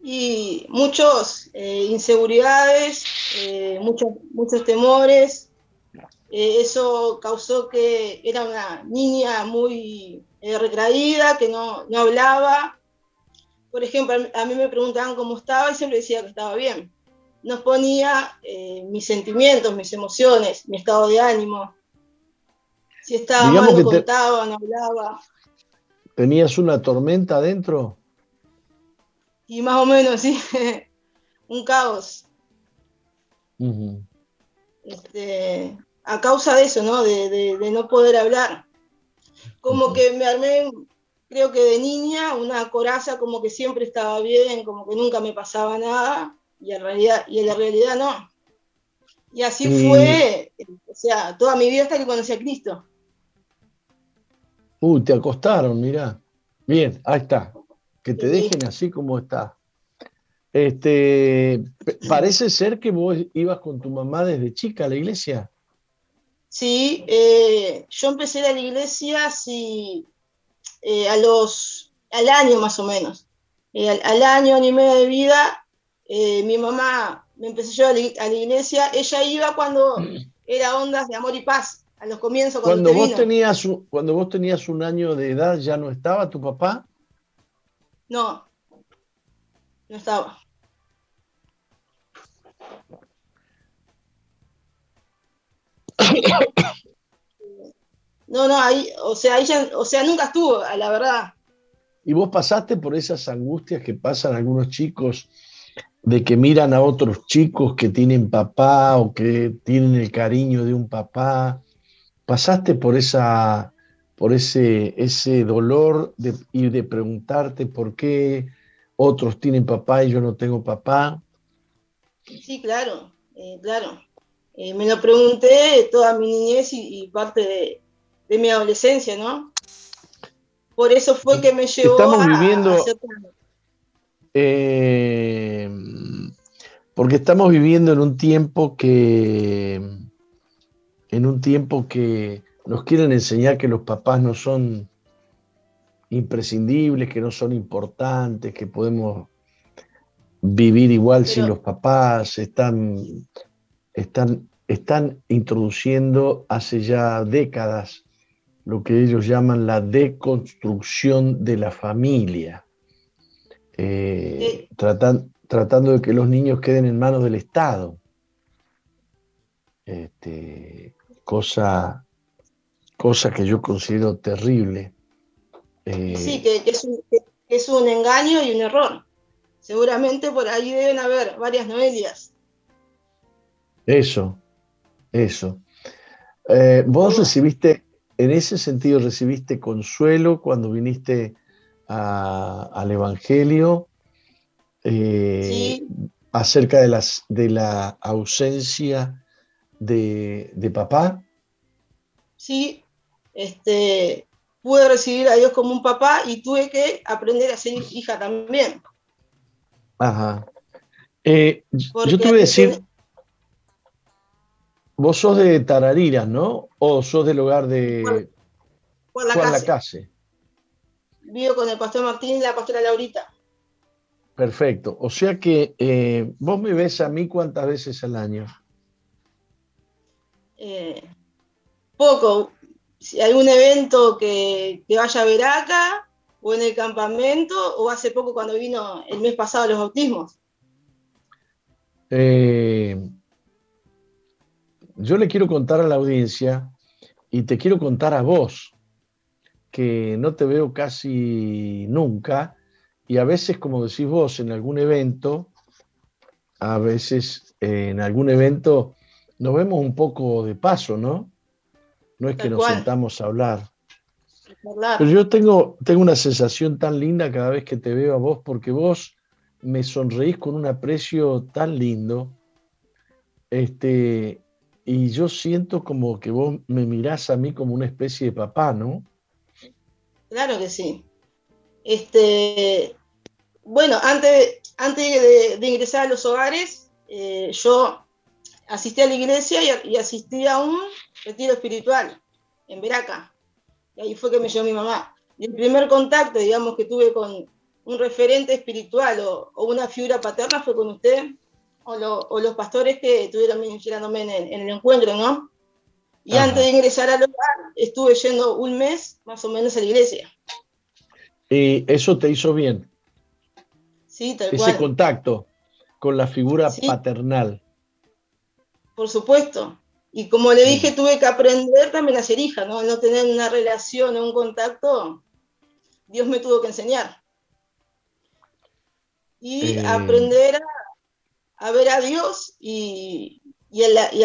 Y muchos eh, inseguridades, eh, muchos, muchos temores. Eh, eso causó que era una niña muy retraída, que no, no, hablaba. Por ejemplo, a mí me preguntaban cómo estaba y siempre decía que estaba bien. No ponía mis sentimientos, mis emociones, mi estado de ánimo. Si estaba mal, no contaba, no hablaba. ¿Tenías una tormenta adentro? Y más o menos, sí. Un caos. Este, a causa de eso, ¿no? De, no poder hablar. Como que me armé, creo que de niña, una coraza como que siempre estaba bien, como que nunca me pasaba nada, y en realidad, y en la realidad no. Y así fue, o sea, toda mi vida hasta que conocí a Cristo. Uy, te acostaron, mirá. Bien, ahí está. Que te dejen así como está. Este, parece ser que vos ibas con tu mamá desde chica a la iglesia. Sí, eh, yo empecé a la iglesia eh, a los, al año más o menos. Eh, al, año, año y medio de vida, mi mamá me empezó a llevar a la iglesia. Ella iba cuando era ondas de amor y paz a los comienzos cuando, vos tenías cuando vos tenías un año de edad ya no estaba tu papá no. No estaba. No no ahí o sea ella o sea nunca estuvo la verdad. Y vos pasaste por esas angustias que pasan algunos chicos de que miran a otros chicos que tienen papá o que tienen el cariño de un papá pasaste por, esa, por ese, ese dolor de, y de preguntarte por qué otros tienen papá y yo no tengo papá. Sí, claro, eh, claro. Eh, me lo pregunté toda mi niñez y, parte de, mi adolescencia, ¿no? Por eso fue que me llevó Estamos viviendo, eh, porque estamos viviendo en un tiempo que en un tiempo que nos quieren enseñar que los papás no son imprescindibles, que no son importantes, que podemos vivir igual sin los papás, están, están, están introduciendo hace ya décadas lo que ellos llaman la deconstrucción de la familia, eh, tratando de que los niños queden en manos del Estado. Este, cosa, cosa que yo considero terrible. Eh, sí, que, es un, engaño y un error. Seguramente por ahí deben haber varias noelias. Eso, eso. Eh, vos recibiste, en ese sentido, recibiste consuelo cuando viniste al Evangelio eh, acerca de, las, de la ausencia de, papá? Sí, este, pude recibir a Dios como un papá y tuve que aprender a ser hija también. Ajá. Eh, yo te voy a decir, vos sos de Tarariras, ¿no? ¿O sos del hogar de Juan, la, casa. Vivo con el pastor Martín y la pastora Laurita. Perfecto. O sea que eh, vos me ves a mí cuántas veces al año. Eh, poco. Si algún evento que, vaya a ver acá, o en el campamento o hace poco cuando vino el mes pasado los bautismos? Eh, yo le quiero contar a la audiencia y te quiero contar a vos, que no te veo casi nunca y a veces, como decís vos, en algún evento, a veces eh, en algún evento nos vemos un poco de paso, ¿no? No es que nos sentamos a hablar. Pero yo tengo, tengo una sensación tan linda cada vez que te veo a vos, porque vos me sonreís con un aprecio tan lindo. Este, y yo siento como que vos me mirás a mí como una especie de papá, ¿no? Claro que sí. Este, bueno, antes, antes de, ingresar a los hogares, eh, yo asistí a la iglesia y, y, asistí a un retiro espiritual en Veraca. Y ahí fue que me llevó mi mamá. Y el primer contacto, digamos, que tuve con un referente espiritual o, una figura paterna fue con usted o, los pastores que estuvieron ministrándome en el, encuentro, ¿no? Y antes de ingresar al hogar, estuve yendo un mes más o menos a la iglesia. ¿Y eso te hizo bien? Sí, tal Ese contacto con la figura paternal. Por supuesto. Y como le dije, tuve que aprender también a ser hija, ¿no? No tener una relación o un contacto. Dios me tuvo que enseñar. Y eh. aprender a, ver a Dios y,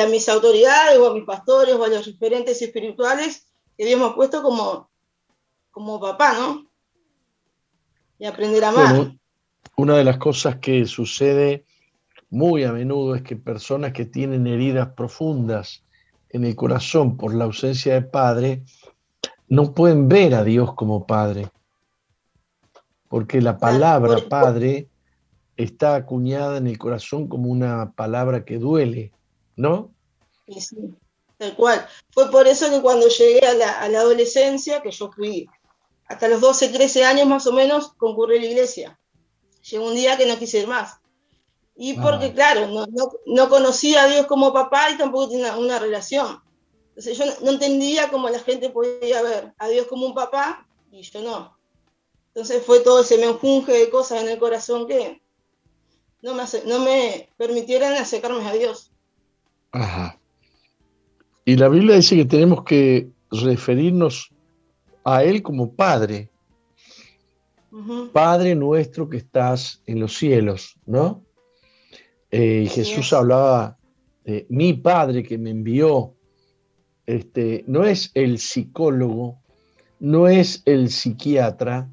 a mis autoridades o a mis pastores o a los referentes espirituales que Dios me ha puesto como, como papá, ¿no? Y aprender a amar. una de las cosas que sucede muy a menudo es que personas que tienen heridas profundas en el corazón por la ausencia de padre, no pueden ver a Dios como padre, porque la palabra padre está acuñada en el corazón como una palabra que duele, ¿no? Sí, sí, tal cual. Fue por eso que cuando llegué a la, a la adolescencia, que yo fui hasta los 12, 13 años más o menos, concurrí a la iglesia. Llegó un día que no quise ir más y porque, claro, no, no, conocía a Dios como papá y tampoco tenía una relación. Entonces yo no, entendía cómo la gente podía ver a Dios como un papá y yo no. Entonces fue todo ese menjunje de cosas en el corazón que no me, no me permitieran acercarme a Dios. Ajá. Y la Biblia dice que tenemos que referirnos a Él como Padre. Padre nuestro que estás en los cielos, ¿no? Eh, Jesús hablaba de mi Padre que me envió. Este, no es el psicólogo, no es el psiquiatra,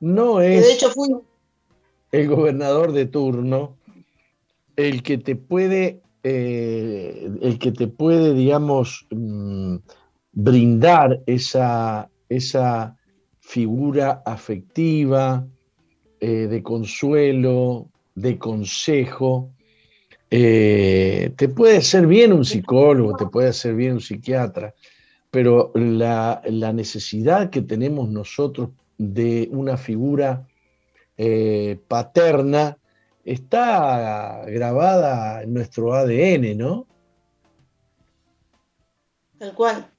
no es el gobernador de turno, el que te puede, eh, el que te puede, digamos, mm, brindar esa, esa figura afectiva, eh, de consuelo, de consejo, eh, te puede hacer bien un psicólogo, te puede hacer bien un psiquiatra, pero la, necesidad que tenemos nosotros de una figura eh, paterna está grabada en nuestro ADN, ¿no? Tal cual.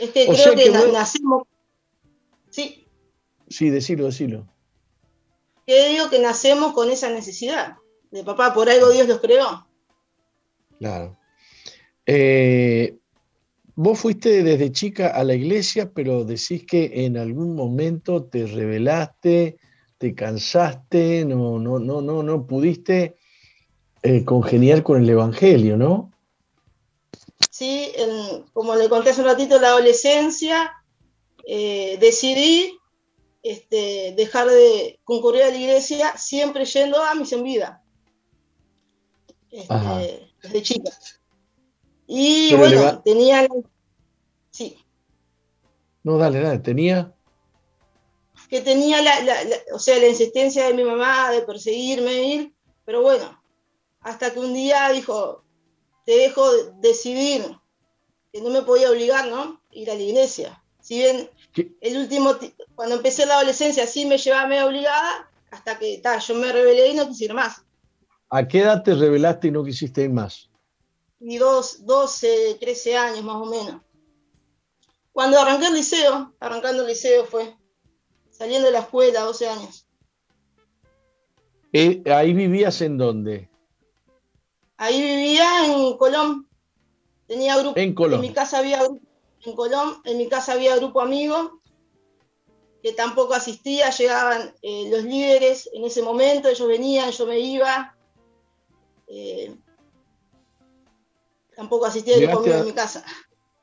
Es que creo que, nacemos. Sí. Sí, decilo, decilo. Que digo que nacemos con esa necesidad de papá, por algo Dios los creó. Claro. Eh, vos fuiste desde chica a la iglesia, pero decís que en algún momento te rebelaste, te cansaste, no, no, no, no, no pudiste eh, congeniar con el Evangelio, ¿no? Sí, como le conté hace un ratito, la adolescencia, eh, decidí este, dejar de concurrir a la iglesia siempre yendo a misión vida este, desde chica. Y bueno, tenía. Sí. No, dale, dale, tenía. Que tenía la, o sea, la insistencia de mi mamá de perseguirme, ir, pero bueno, hasta que un día dijo, te dejo decidir, que no me podía obligar, ¿no? Ir a la iglesia. Si bien el último, cuando empecé la adolescencia, sí me llevaba medio obligada, hasta que ta, yo me rebelé y no quise ir más. ¿A qué edad te rebelaste y no quisiste ir más? Y dos, 12, 13 años más o menos. Cuando arranqué el liceo, arrancando el liceo fue. saliendo de la escuela, 12 años. Eh, ¿Ahí vivías en dónde? Ahí vivía en Colón. Tenía grupo. En Colón. En mi casa había en Colón, en mi casa había grupo amigo que tampoco asistía, llegaban eh, los líderes en ese momento, ellos venían, yo me iba. Eh, tampoco asistía el conmigo en mi casa.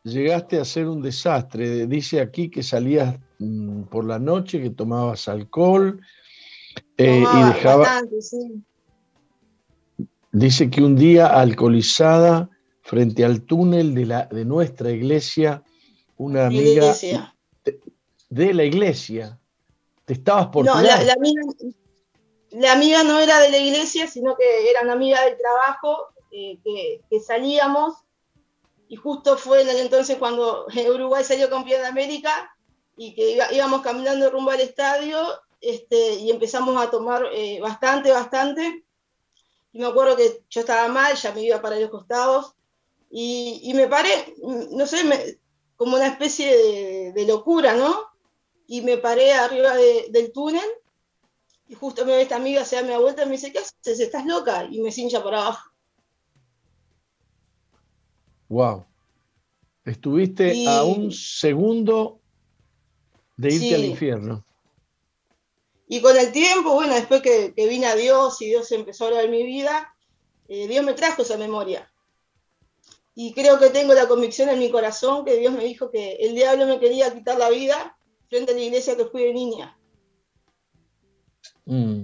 Llegaste a ser un desastre. Dice aquí que salías mm, por la noche, que tomabas alcohol eh, y dejaba. Dice que un día alcoholizada frente al túnel de, la, de nuestra iglesia, una amiga de la iglesia. Te estabas por No, la, amiga, no era de la iglesia, sino que era una amiga del trabajo, eh, que, salíamos, y justo fue en el entonces cuando Uruguay salió campeón de América, y que íbamos caminando rumbo al estadio, este, y empezamos a tomar eh, bastante, bastante. Y me acuerdo que yo estaba mal, ya me iba para los costados, y, me paré, no sé, como una especie de, locura, ¿no? y me paré arriba del túnel y justo me ve esta amiga, se da media vuelta y me dice, ¿qué haces? ¿Estás loca? Y me cincha por abajo. Wow. Estuviste a un segundo de irte al infierno. Y con el tiempo, bueno, después que, vine a Dios y Dios empezó a hablar mi vida, eh, Dios me trajo esa memoria. Y creo que tengo la convicción en mi corazón que Dios me dijo que el diablo me quería quitar la vida frente a la iglesia que fui de niña. Mm.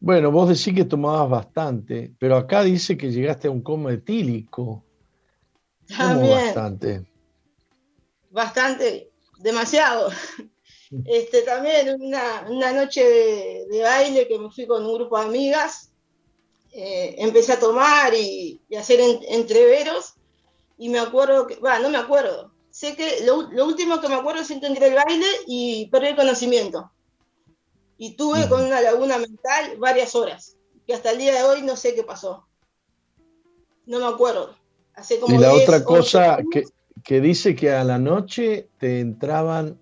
Bueno, vos decís que tomabas bastante, pero acá dice que llegaste a un coma etílico. También. Bastante. Bastante, demasiado. Este, también una, noche de, baile que me fui con un grupo de amigas, eh, empecé a tomar y, a hacer entreveros y me acuerdo que, bueno, no me acuerdo, sé que lo, último que me acuerdo es entré el baile y perdí el conocimiento. Y tuve con una laguna mental varias horas, que hasta el día de hoy no sé qué pasó. No me acuerdo. Hace como y la otra cosa que, dice que a la noche te entraban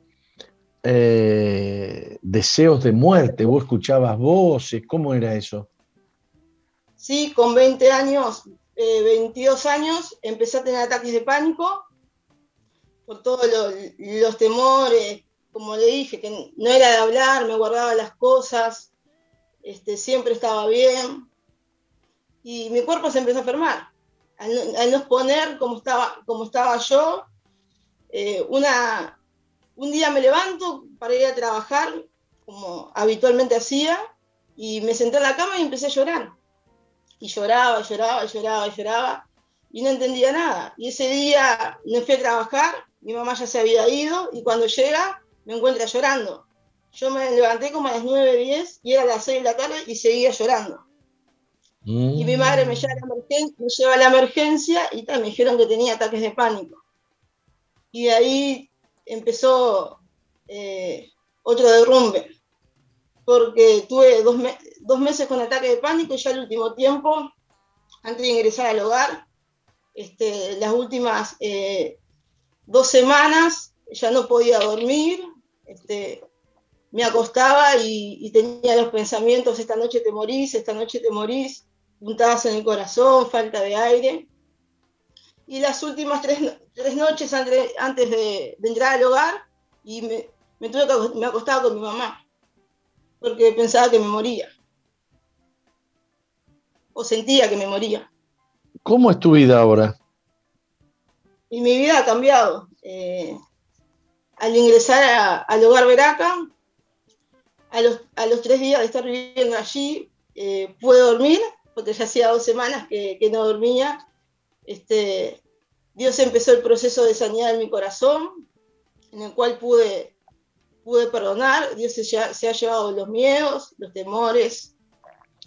eh, deseos de muerte, vos escuchabas voces, ¿cómo era eso? Sí, con 20 años, 22 eh, años, empecé a tener ataques de pánico por todos los, temores, como le dije, que no era de hablar, me guardaba las cosas, este, siempre estaba bien. Y mi cuerpo se empezó a enfermar. Al, no exponer como estaba, como estaba yo, eh, una, un día me levanto para ir a trabajar, como habitualmente hacía, y me senté en la cama y empecé a llorar. Y lloraba, lloraba, lloraba, lloraba, y no entendía nada. Y ese día me fui a trabajar mi mamá ya se había ido y cuando llega me encuentra llorando. Yo me levanté como a las 9, 10 y era las 6 de la tarde y seguía llorando. Y mi madre me lleva, a la emergencia y me dijeron que tenía ataques de pánico. Y de ahí empezó eh, otro derrumbe, porque tuve dos, meses con ataque de pánico y ya el último tiempo, antes de ingresar al hogar, este, las últimas eh, dos semanas ya no podía dormir, este, me acostaba y, tenía los pensamientos, esta noche te morís, esta noche te morís, puntadas en el corazón, falta de aire. Y las últimas tres, noches antes, de, entrar al hogar, y me, me, tuve me acostaba con mi mamá, porque pensaba que me moría. O sentía que me moría. ¿Cómo es tu vida ahora? y mi vida ha cambiado. Eh, al ingresar al hogar Veraca, a los, a los, tres días de estar viviendo allí, eh, pude dormir, porque ya hacía dos semanas que, no dormía. Este, Dios empezó el proceso de sanidad en mi corazón, en el cual pude, pude perdonar. Dios se, se ha llevado los miedos, los temores,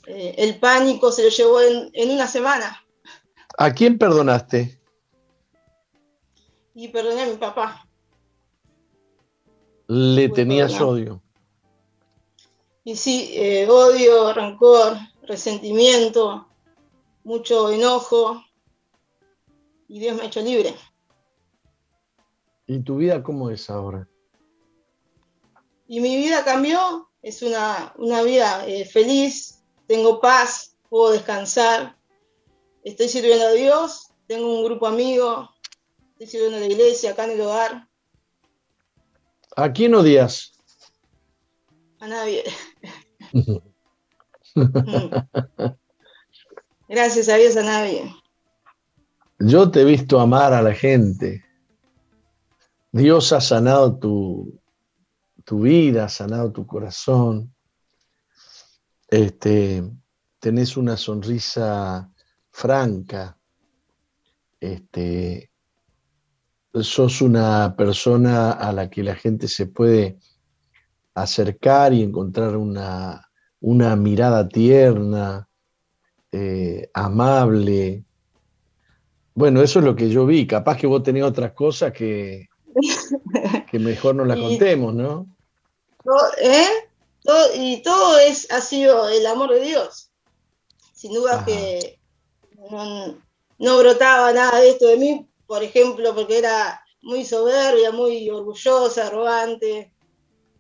eh, el pánico, se lo llevó en, en una semana. ¿A quién perdonaste? y perdoné a mi papá. Le tenías odio. Y sí, eh, odio, rencor, resentimiento, mucho enojo. Y Dios me ha hecho libre. ¿Y tu vida cómo es ahora? y mi vida cambió, es una, vida eh, feliz, tengo paz, puedo descansar, estoy sirviendo a Dios, tengo un grupo amigo, estoy sirviendo a la iglesia acá en el hogar. ¿A quién odias? A nadie. Gracias a Dios a nadie. Yo te he visto amar a la gente. Dios ha sanado tu, tu vida, ha sanado tu corazón. Este, tenés una sonrisa franca. Este, sos una persona a la que la gente se puede acercar y encontrar una, una mirada tierna, eh, amable. Bueno, eso es lo que yo vi. Capaz que vos tenés otras cosas que, que mejor no las contemos, ¿no? ¿Eh? y todo es, ha sido el amor de Dios. Sin duda que no, brotaba nada de esto de mí, por ejemplo, porque era muy soberbia, muy orgullosa, arrogante.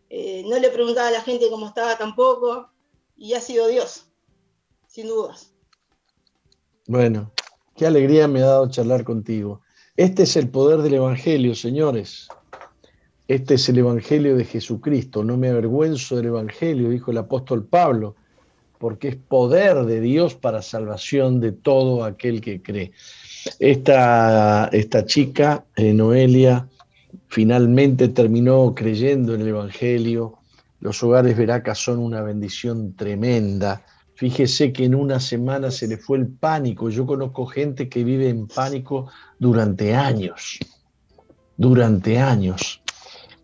Eh, no le preguntaba a la gente cómo estaba tampoco. Y ha sido Dios, sin dudas. Bueno, qué alegría me ha dado charlar contigo. Este es el poder del Evangelio, señores. Este es el Evangelio de Jesucristo. No me avergüenzo del Evangelio, dijo el apóstol Pablo, porque es poder de Dios para salvación de todo aquel que cree. Esta, esta chica, eh, Noelia, finalmente terminó creyendo en el Evangelio. Los hogares Veracas son una bendición tremenda. Fíjese que en una semana se le fue el pánico. Yo conozco gente que vive en pánico durante años, durante años.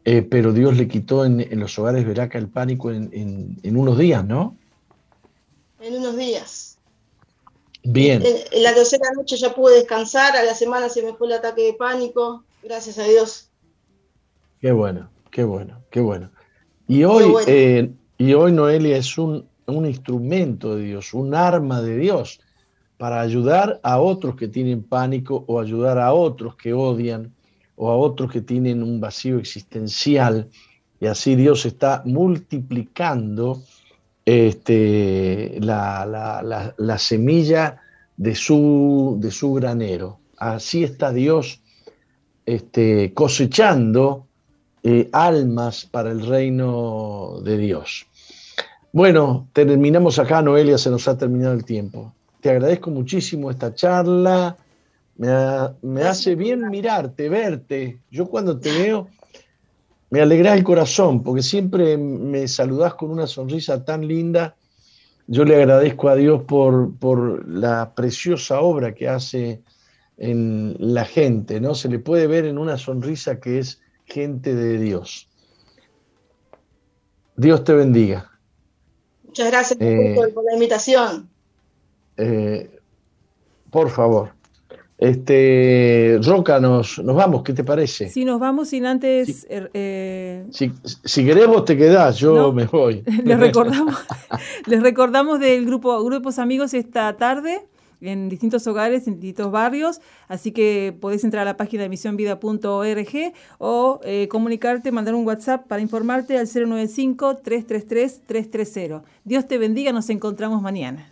Eh, pero Dios le quitó en, los hogares Veraca el pánico en, unos días, ¿no? En unos días. Bien. En, la tercera noche ya pude descansar, a la semana se me fue el ataque de pánico, gracias a Dios. Qué bueno, qué bueno, qué bueno. Y hoy, eh, y hoy Noelia es un un instrumento de Dios, un arma de Dios para ayudar a otros que tienen pánico o ayudar a otros que odian o a otros que tienen un vacío existencial. Y así Dios está multiplicando este, la, semilla de su, de su granero. Así está Dios este, cosechando eh, almas para el reino de Dios. Bueno, terminamos acá, Noelia, se nos ha terminado el tiempo. Te agradezco muchísimo esta charla. Me, hace bien mirarte, verte. Yo cuando te veo, me alegra el corazón, porque siempre me saludás con una sonrisa tan linda. Yo le agradezco a Dios por, por la preciosa obra que hace en la gente, ¿no? Se le puede ver en una sonrisa que es gente de Dios. Dios te bendiga. Muchas gracias eh, por la invitación. Eh, por favor. Este, Roca, nos, nos vamos, ¿qué te parece? Sí, nos vamos sin antes... Si, eh, si, queremos te quedás, yo me voy. les recordamos, les recordamos del grupo Grupos Amigos esta tarde en distintos hogares, en distintos barrios, así que podés entrar a la página de misionvida.org o eh, comunicarte, mandar un WhatsApp para informarte al 095-333-330. Dios te bendiga, nos encontramos mañana.